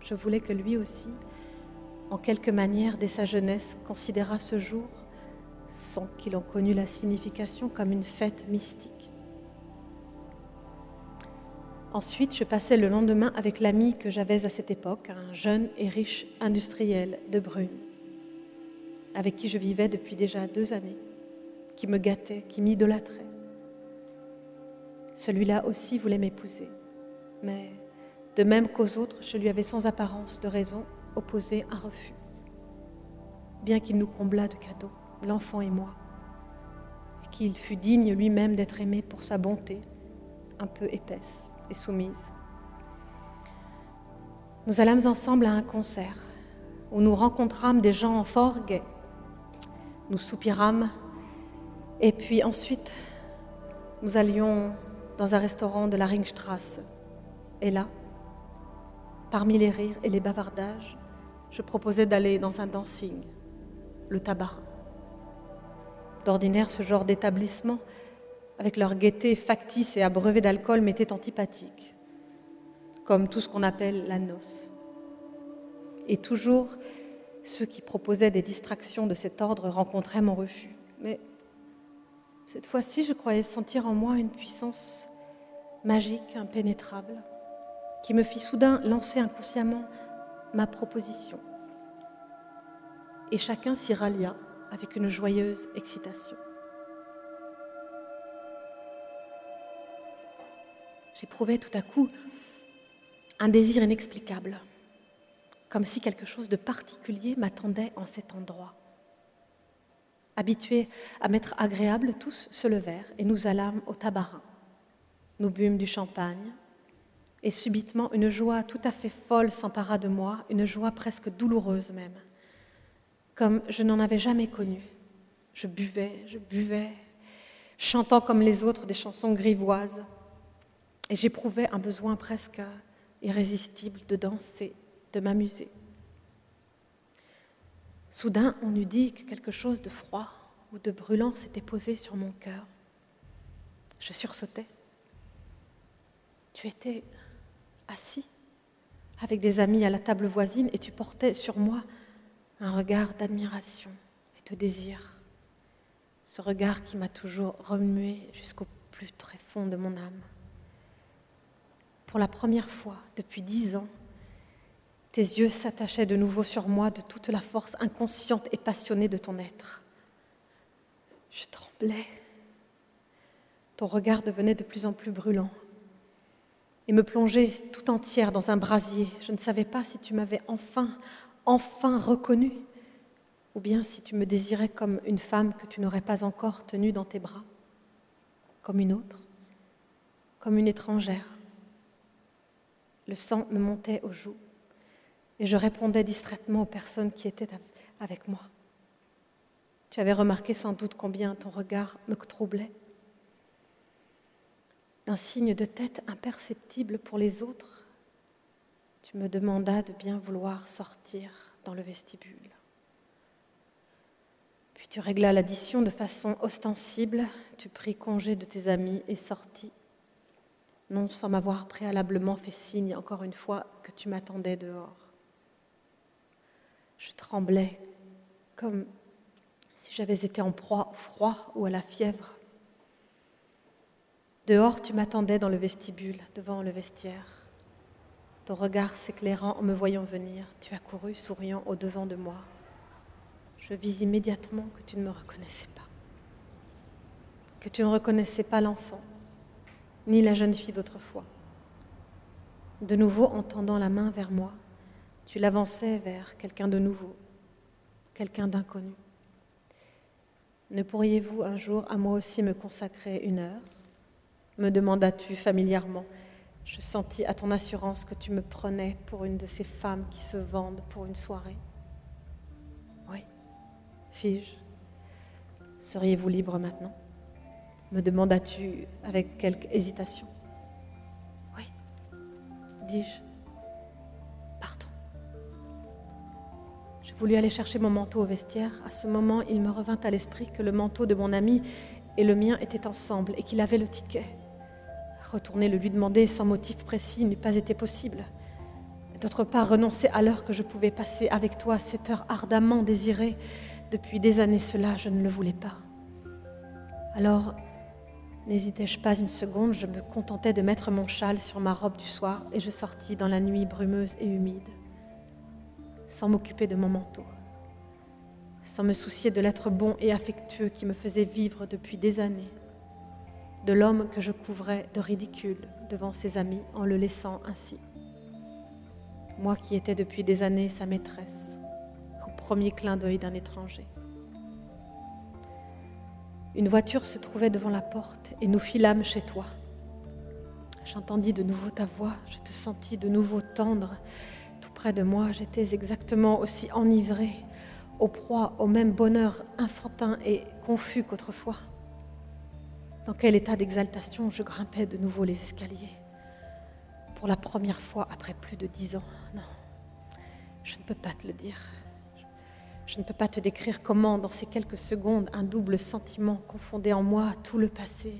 S1: Je voulais que lui aussi, en quelque manière, dès sa jeunesse, considérât ce jour, sans qu'il en connût la signification, comme une fête mystique. Ensuite, je passais le lendemain avec l'ami que j'avais à cette époque, un jeune et riche industriel de Brune, avec qui je vivais depuis déjà deux années, qui me gâtait, qui m'idolâtrait. Celui-là aussi voulait m'épouser mais de même qu'aux autres, je lui avais sans apparence de raison opposé un refus. Bien qu'il nous comblât de cadeaux, l'enfant et moi, et qu'il fût digne lui-même d'être aimé pour sa bonté, un peu épaisse et soumise. Nous allâmes ensemble à un concert où nous rencontrâmes des gens fort gais. Nous soupirâmes et puis ensuite nous allions dans un restaurant de la Ringstrasse et là, parmi les rires et les bavardages, je proposais d'aller dans un dancing, le tabac. D'ordinaire, ce genre d'établissement, avec leur gaieté factice et abreuvée d'alcool, m'était antipathique, comme tout ce qu'on appelle la noce. Et toujours, ceux qui proposaient des distractions de cet ordre rencontraient mon refus. Mais cette fois-ci, je croyais sentir en moi une puissance magique, impénétrable qui me fit soudain lancer inconsciemment ma proposition. Et chacun s'y rallia avec une joyeuse excitation. J'éprouvais tout à coup un désir inexplicable, comme si quelque chose de particulier m'attendait en cet endroit. Habitués à m'être agréables, tous se levèrent et nous allâmes au tabarin. Nous bûmes du champagne, et subitement une joie tout à fait folle s'empara de moi, une joie presque douloureuse même, comme je n'en avais jamais connu. Je buvais, je buvais, chantant comme les autres des chansons grivoises, et j'éprouvais un besoin presque irrésistible de danser, de m'amuser. Soudain, on eût dit que quelque chose de froid ou de brûlant s'était posé sur mon cœur. Je sursautais. Tu étais assis avec des amis à la table voisine et tu portais sur moi un regard d'admiration et de désir. Ce regard qui m'a toujours remué jusqu'au plus très fond de mon âme. Pour la première fois depuis dix ans, tes yeux s'attachaient de nouveau sur moi de toute la force inconsciente et passionnée de ton être. Je tremblais. Ton regard devenait de plus en plus brûlant et me plongeait tout entière dans un brasier. Je ne savais pas si tu m'avais enfin, enfin reconnue, ou bien si tu me désirais comme une femme que tu n'aurais pas encore tenue dans tes bras, comme une autre, comme une étrangère. Le sang me montait aux joues et je répondais distraitement aux personnes qui étaient avec moi. Tu avais remarqué sans doute combien ton regard me troublait d'un signe de tête imperceptible pour les autres, tu me demandas de bien vouloir sortir dans le vestibule. Puis tu réglas l'addition de façon ostensible, tu pris congé de tes amis et sortis, non sans m'avoir préalablement fait signe encore une fois que tu m'attendais dehors. Je tremblais comme si j'avais été en proie au froid ou à la fièvre. Dehors, tu m'attendais dans le vestibule, devant le vestiaire. Ton regard s'éclairant en me voyant venir, tu as couru souriant au devant de moi. Je vis immédiatement que tu ne me reconnaissais pas, que tu ne reconnaissais pas l'enfant, ni la jeune fille d'autrefois. De nouveau, en tendant la main vers moi, tu l'avançais vers quelqu'un de nouveau, quelqu'un d'inconnu. Ne pourriez-vous un jour à moi aussi me consacrer une heure? me demandas-tu familièrement. Je sentis à ton assurance que tu me prenais pour une de ces femmes qui se vendent pour une soirée. Oui, fis-je. Seriez-vous libre maintenant? Me demandas-tu avec quelque hésitation? Oui, dis-je. Pardon. Je voulus aller chercher mon manteau au vestiaire. À ce moment, il me revint à l'esprit que le manteau de mon ami et le mien étaient ensemble et qu'il avait le ticket. Retourner le lui demander sans motif précis n'eût pas été possible. D'autre part, renoncer à l'heure que je pouvais passer avec toi, cette heure ardemment désirée, depuis des années cela, je ne le voulais pas. Alors, n'hésitai-je pas une seconde, je me contentais de mettre mon châle sur ma robe du soir et je sortis dans la nuit brumeuse et humide, sans m'occuper de mon manteau, sans me soucier de l'être bon et affectueux qui me faisait vivre depuis des années de l'homme que je couvrais de ridicule devant ses amis en le laissant ainsi. Moi qui étais depuis des années sa maîtresse, au premier clin d'œil d'un étranger. Une voiture se trouvait devant la porte et nous filâmes chez toi. J'entendis de nouveau ta voix, je te sentis de nouveau tendre. Tout près de moi, j'étais exactement aussi enivrée, au proie au même bonheur enfantin et confus qu'autrefois. Dans quel état d'exaltation je grimpais de nouveau les escaliers. Pour la première fois après plus de dix ans. Non, je ne peux pas te le dire. Je ne peux pas te décrire comment, dans ces quelques secondes, un double sentiment confondait en moi tout le passé,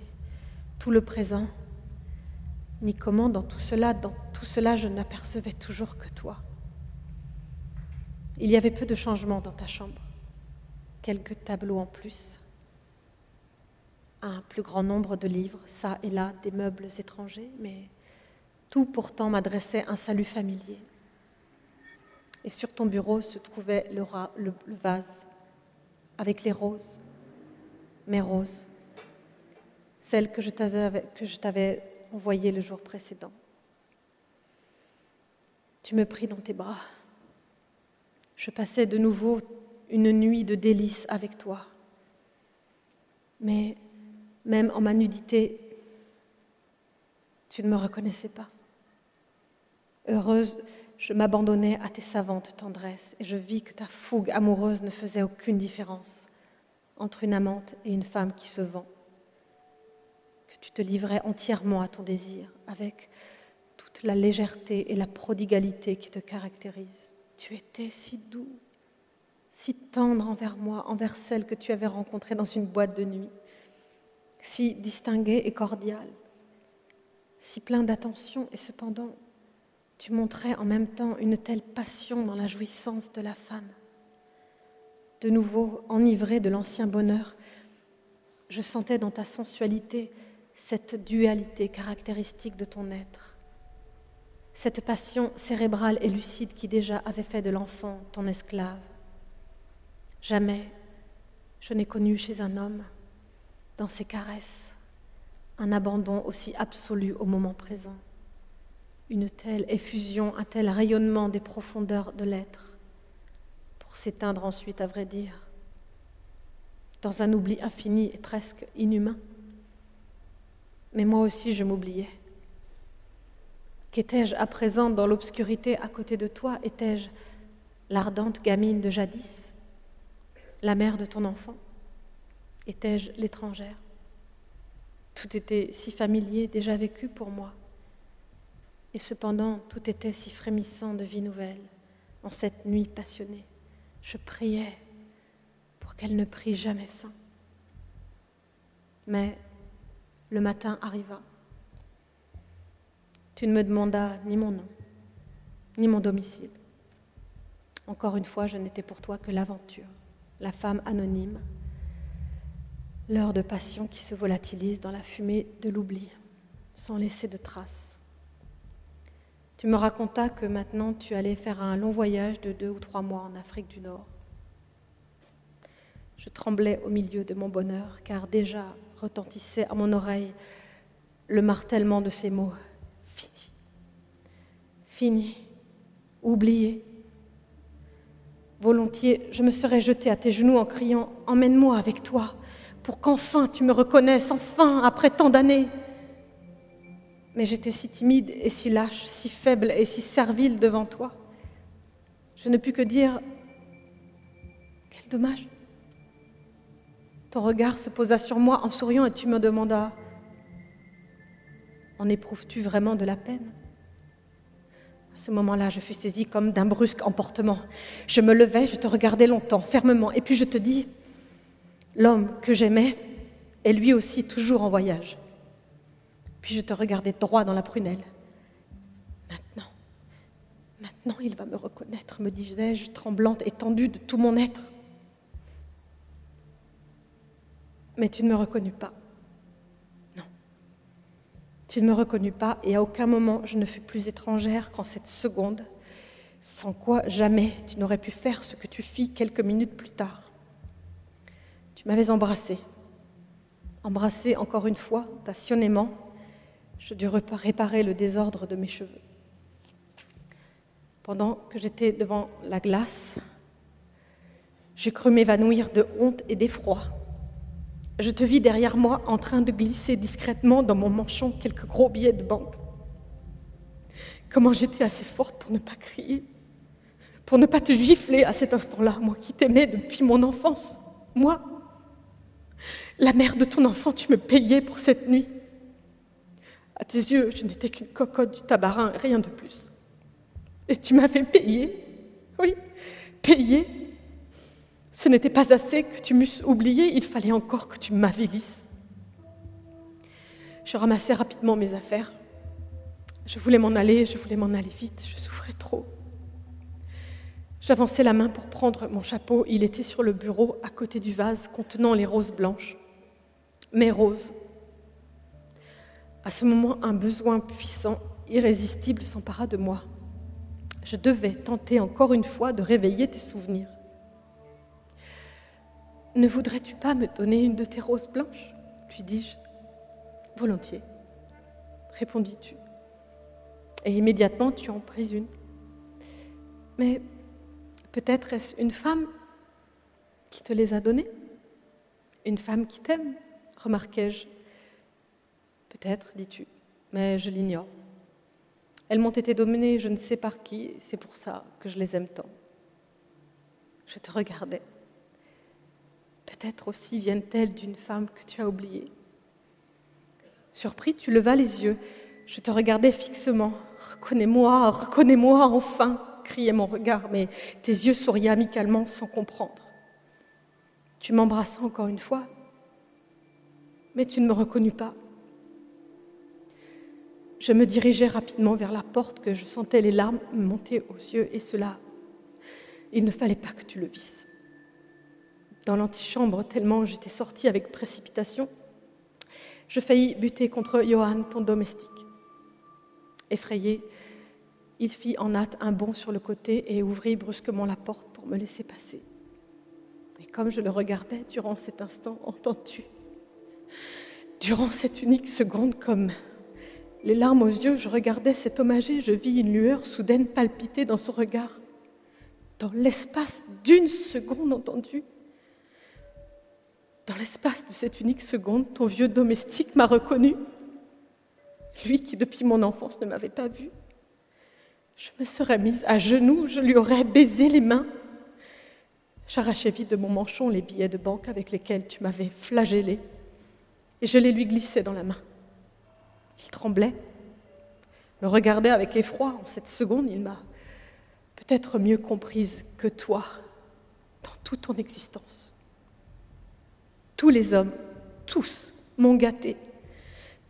S1: tout le présent, ni comment, dans tout cela, dans tout cela, je n'apercevais toujours que toi. Il y avait peu de changements dans ta chambre, quelques tableaux en plus, un plus grand nombre de livres, ça et là, des meubles étrangers, mais Tout pourtant m'adressait un salut familier. Et sur ton bureau se trouvait le, vase avec les roses, mes roses, celles que je t'avais envoyées le jour précédent. Tu me pris dans tes bras. Je passais de nouveau une nuit de délices avec toi. Mais même en ma nudité, tu ne me reconnaissais pas. Heureuse, je m'abandonnais à tes savantes tendresses et je vis que ta fougue amoureuse ne faisait aucune différence entre une amante et une femme qui se vend. Que tu te livrais entièrement à ton désir avec toute la légèreté et la prodigalité qui te caractérisent. Tu étais si doux, si tendre envers moi, envers celle que tu avais rencontrée dans une boîte de nuit, si distingué et cordial, si plein d'attention et cependant tu montrais en même temps une telle passion dans la jouissance de la femme. De nouveau, enivré de l'ancien bonheur, je sentais dans ta sensualité cette dualité caractéristique de ton être, cette passion cérébrale et lucide qui déjà avait fait de l'enfant ton esclave. Jamais je n'ai connu chez un homme, dans ses caresses, un abandon aussi absolu au moment présent une telle effusion, un tel rayonnement des profondeurs de l'être, pour s'éteindre ensuite, à vrai dire, dans un oubli infini et presque inhumain. Mais moi aussi, je m'oubliais. Qu'étais-je à présent dans l'obscurité à côté de toi? Étais-je l'ardente gamine de jadis? La mère de ton enfant? Étais-je l'étrangère? Tout était si familier, déjà vécu pour moi. Et cependant, tout était si frémissant de vie nouvelle en cette nuit passionnée. Je priais pour qu'elle ne prie jamais fin. Mais le matin arriva. Tu ne me demandas ni mon nom, ni mon domicile. Encore une fois, je n'étais pour toi que l'aventure, la femme anonyme, l'heure de passion qui se volatilise dans la fumée de l'oubli, sans laisser de traces. Tu me racontas que maintenant tu allais faire un long voyage de deux ou trois mois en Afrique du Nord. Je tremblais au milieu de mon bonheur, car déjà retentissait à mon oreille le martèlement de ces mots. Fini. Fini. Oublié. Volontiers, je me serais jetée à tes genoux en criant Emmène-moi avec toi, pour qu'enfin tu me reconnaisses, enfin, après tant d'années mais j'étais si timide et si lâche, si faible et si servile devant toi. Je ne pus que dire Quel dommage. Ton regard se posa sur moi en souriant et tu me demandas En éprouves-tu vraiment de la peine? À ce moment-là, je fus saisie comme d'un brusque emportement. Je me levai, je te regardai longtemps, fermement, et puis je te dis L'homme que j'aimais est lui aussi toujours en voyage. Puis je te regardais droit dans la prunelle. Maintenant, maintenant il va me reconnaître, me disais-je, tremblante, étendue de tout mon être. Mais tu ne me reconnus pas. Non. Tu ne me reconnus pas et à aucun moment je ne fus plus étrangère qu'en cette seconde, sans quoi jamais tu n'aurais pu faire ce que tu fis quelques minutes plus tard. Tu m'avais embrassé, embrassé encore une fois, passionnément, je dus réparer le désordre de mes cheveux. Pendant que j'étais devant la glace, j'ai cru m'évanouir de honte et d'effroi. Je te vis derrière moi en train de glisser discrètement dans mon manchon quelques gros billets de banque. Comment j'étais assez forte pour ne pas crier, pour ne pas te gifler à cet instant-là, moi qui t'aimais depuis mon enfance, moi. La mère de ton enfant, tu me payais pour cette nuit. À tes yeux, je n'étais qu'une cocotte du tabarin, rien de plus. Et tu m'avais payé, oui, payé. Ce n'était pas assez que tu m'eusses oublié, il fallait encore que tu m'avilisses. Je ramassais rapidement mes affaires. Je voulais m'en aller, je voulais m'en aller vite, je souffrais trop. J'avançais la main pour prendre mon chapeau, il était sur le bureau à côté du vase contenant les roses blanches. Mes roses, à ce moment, un besoin puissant, irrésistible s'empara de moi. Je devais tenter encore une fois de réveiller tes souvenirs. Ne voudrais-tu pas me donner une de tes roses blanches? lui dis-je. Volontiers, répondis-tu. Et immédiatement tu en pris une. Mais peut-être est-ce une femme qui te les a données? Une femme qui t'aime, remarquai-je. Peut-être, dis-tu, mais je l'ignore. Elles m'ont été données je ne sais par qui, c'est pour ça que je les aime tant. Je te regardais. Peut-être aussi viennent-elles d'une femme que tu as oubliée. Surpris, tu levas les yeux. Je te regardais fixement. Reconnais-moi, reconnais-moi enfin, criait mon regard, mais tes yeux souriaient amicalement sans comprendre. Tu m'embrassas encore une fois, mais tu ne me reconnus pas. Je me dirigeais rapidement vers la porte que je sentais les larmes monter aux yeux et cela, il ne fallait pas que tu le visses. Dans l'antichambre, tellement j'étais sortie avec précipitation, je faillis buter contre Johan, ton domestique. Effrayé, il fit en hâte un bond sur le côté et ouvrit brusquement la porte pour me laisser passer. Et comme je le regardais durant cet instant, entends-tu? Durant cette unique seconde, comme les larmes aux yeux, je regardais cet homme âgé, je vis une lueur soudaine palpiter dans son regard. Dans l'espace d'une seconde, entendu Dans l'espace de cette unique seconde, ton vieux domestique m'a reconnu. Lui qui, depuis mon enfance, ne m'avait pas vu. Je me serais mise à genoux, je lui aurais baisé les mains. J'arrachai vite de mon manchon les billets de banque avec lesquels tu m'avais flagellé et je les lui glissais dans la main. Il tremblait, me regardait avec effroi. En cette seconde, il m'a peut-être mieux comprise que toi dans toute ton existence. Tous les hommes, tous m'ont gâté.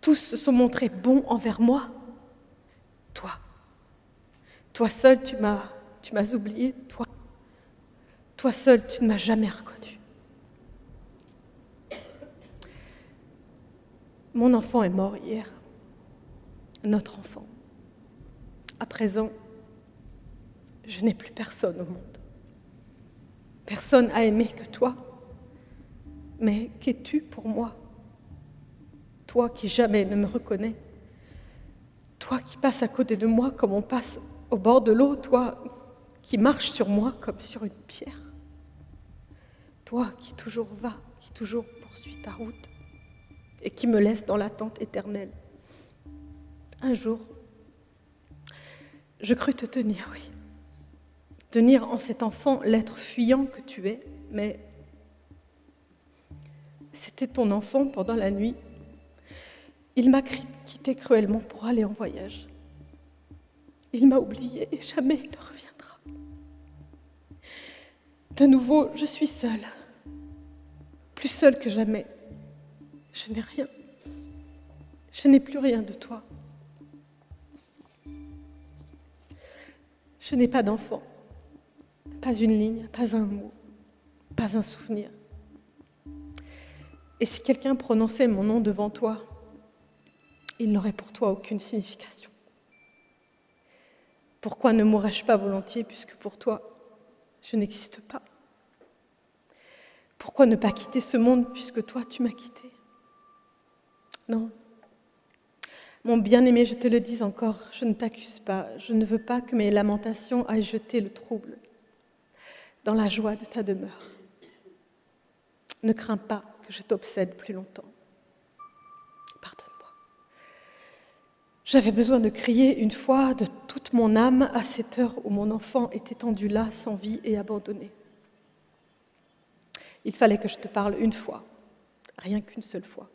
S1: Tous se sont montrés bons envers moi. Toi, toi seul, tu m'as, tu m'as oublié. Toi, toi seul, tu ne m'as jamais reconnu. Mon enfant est mort hier notre enfant. À présent, je n'ai plus personne au monde. Personne a aimé que toi. Mais qu'es-tu pour moi? Toi qui jamais ne me reconnais. Toi qui passes à côté de moi comme on passe au bord de l'eau. Toi qui marches sur moi comme sur une pierre. Toi qui toujours vas, qui toujours poursuit ta route et qui me laisse dans l'attente éternelle. Un jour, je crus te tenir, oui. Tenir en cet enfant l'être fuyant que tu es, mais c'était ton enfant pendant la nuit. Il m'a quitté cruellement pour aller en voyage. Il m'a oublié et jamais il ne reviendra. De nouveau, je suis seule, plus seule que jamais. Je n'ai rien. Je n'ai plus rien de toi. Je n'ai pas d'enfant, pas une ligne, pas un mot, pas un souvenir. Et si quelqu'un prononçait mon nom devant toi, il n'aurait pour toi aucune signification. Pourquoi ne mourrais-je pas volontiers puisque pour toi, je n'existe pas? Pourquoi ne pas quitter ce monde puisque toi, tu m'as quitté? Non, mon bien-aimé, je te le dis encore, je ne t'accuse pas, je ne veux pas que mes lamentations aillent jeter le trouble dans la joie de ta demeure. Ne crains pas que je t'obsède plus longtemps. Pardonne-moi. J'avais besoin de crier une fois de toute mon âme à cette heure où mon enfant est étendu là, sans vie et abandonné. Il fallait que je te parle une fois, rien qu'une seule fois.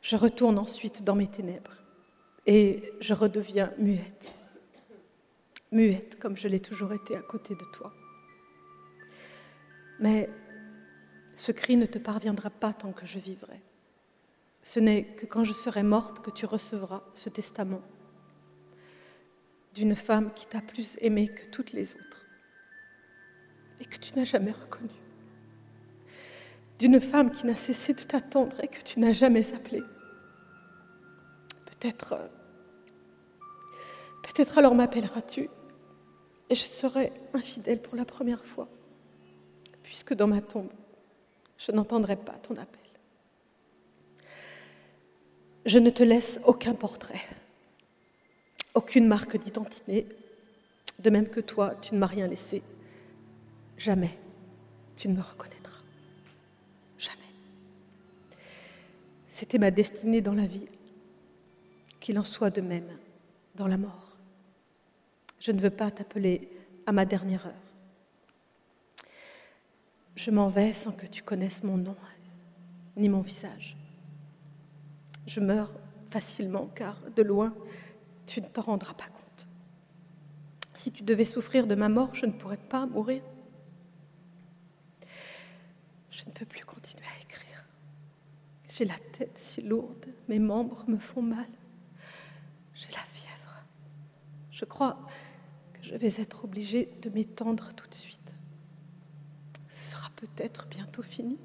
S1: Je retourne ensuite dans mes ténèbres et je redeviens muette. Muette comme je l'ai toujours été à côté de toi. Mais ce cri ne te parviendra pas tant que je vivrai. Ce n'est que quand je serai morte que tu recevras ce testament d'une femme qui t'a plus aimé que toutes les autres et que tu n'as jamais reconnue d'une femme qui n'a cessé de t'attendre et que tu n'as jamais appelée. Peut-être Peut-être alors m'appelleras-tu et je serai infidèle pour la première fois, puisque dans ma tombe, je n'entendrai pas ton appel. Je ne te laisse aucun portrait, aucune marque d'identité, de même que toi, tu ne m'as rien laissé. Jamais tu ne me reconnaîtras. Jamais. C'était ma destinée dans la vie, qu'il en soit de même dans la mort. Je ne veux pas t'appeler à ma dernière heure. Je m'en vais sans que tu connaisses mon nom ni mon visage. Je meurs facilement car de loin, tu ne t'en rendras pas compte. Si tu devais souffrir de ma mort, je ne pourrais pas mourir. Je ne peux plus continuer. J'ai la tête si lourde, mes membres me font mal. J'ai la fièvre. Je crois que je vais être obligée de m'étendre tout de suite. Ce sera peut-être bientôt fini.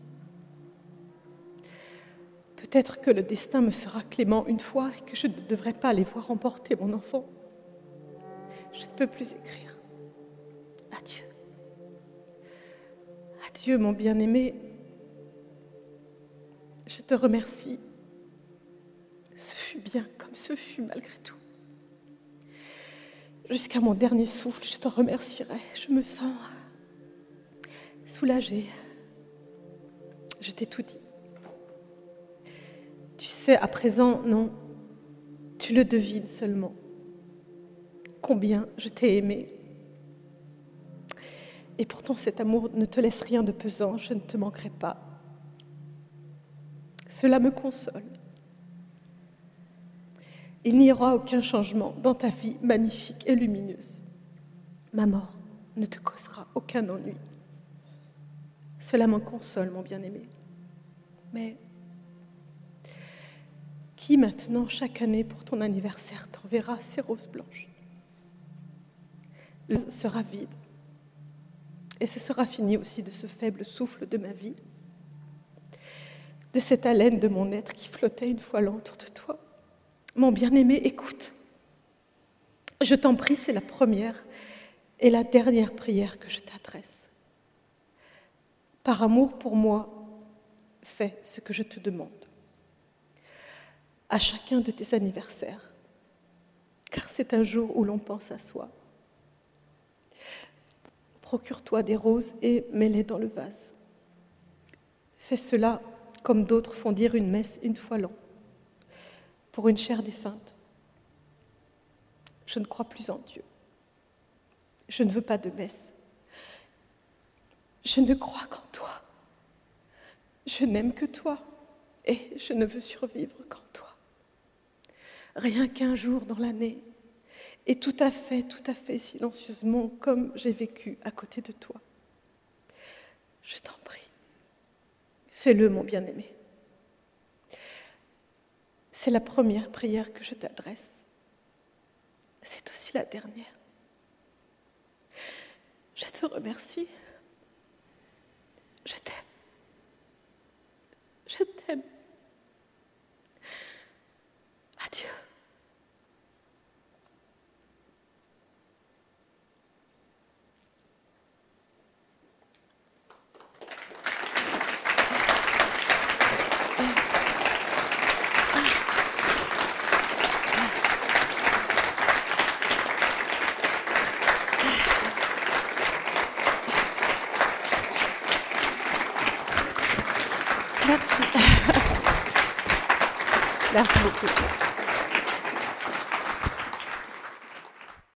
S1: Peut-être que le destin me sera clément une fois et que je ne devrais pas aller voir emporter mon enfant. Je ne peux plus écrire. Adieu. Adieu, mon bien-aimé. Je te remercie. Ce fut bien comme ce fut malgré tout. Jusqu'à mon dernier souffle, je te remercierai. Je me sens soulagée. Je t'ai tout dit. Tu sais à présent, non, tu le devines seulement. Combien je t'ai aimé. Et pourtant cet amour ne te laisse rien de pesant, je ne te manquerai pas. Cela me console. Il n'y aura aucun changement dans ta vie magnifique et lumineuse. Ma mort ne te causera aucun ennui. Cela m'en console, mon bien-aimé. Mais qui maintenant, chaque année pour ton anniversaire, t'enverra ces roses blanches? Sera vide. Et ce sera fini aussi de ce faible souffle de ma vie, de cette haleine de mon être qui flottait une fois l'an autour de toi. Mon bien-aimé, écoute. Je t'en prie, c'est la première et la dernière prière que je t'adresse. Par amour pour moi, fais ce que je te demande à chacun de tes anniversaires, car c'est un jour où l'on pense à soi. Procure-toi des roses et mets-les dans le vase. Fais cela comme d'autres font dire une messe une fois l'an, pour une chair défunte. Je ne crois plus en Dieu. Je ne veux pas de messe. Je ne crois qu'en toi. Je n'aime que toi et je ne veux survivre qu'en toi rien qu'un jour dans l'année, et tout à fait, tout à fait silencieusement, comme j'ai vécu à côté de toi. Je t'en prie, fais-le, mon bien-aimé. C'est la première prière que je t'adresse. C'est aussi la dernière. Je te remercie. Je t'aime. Je t'aime.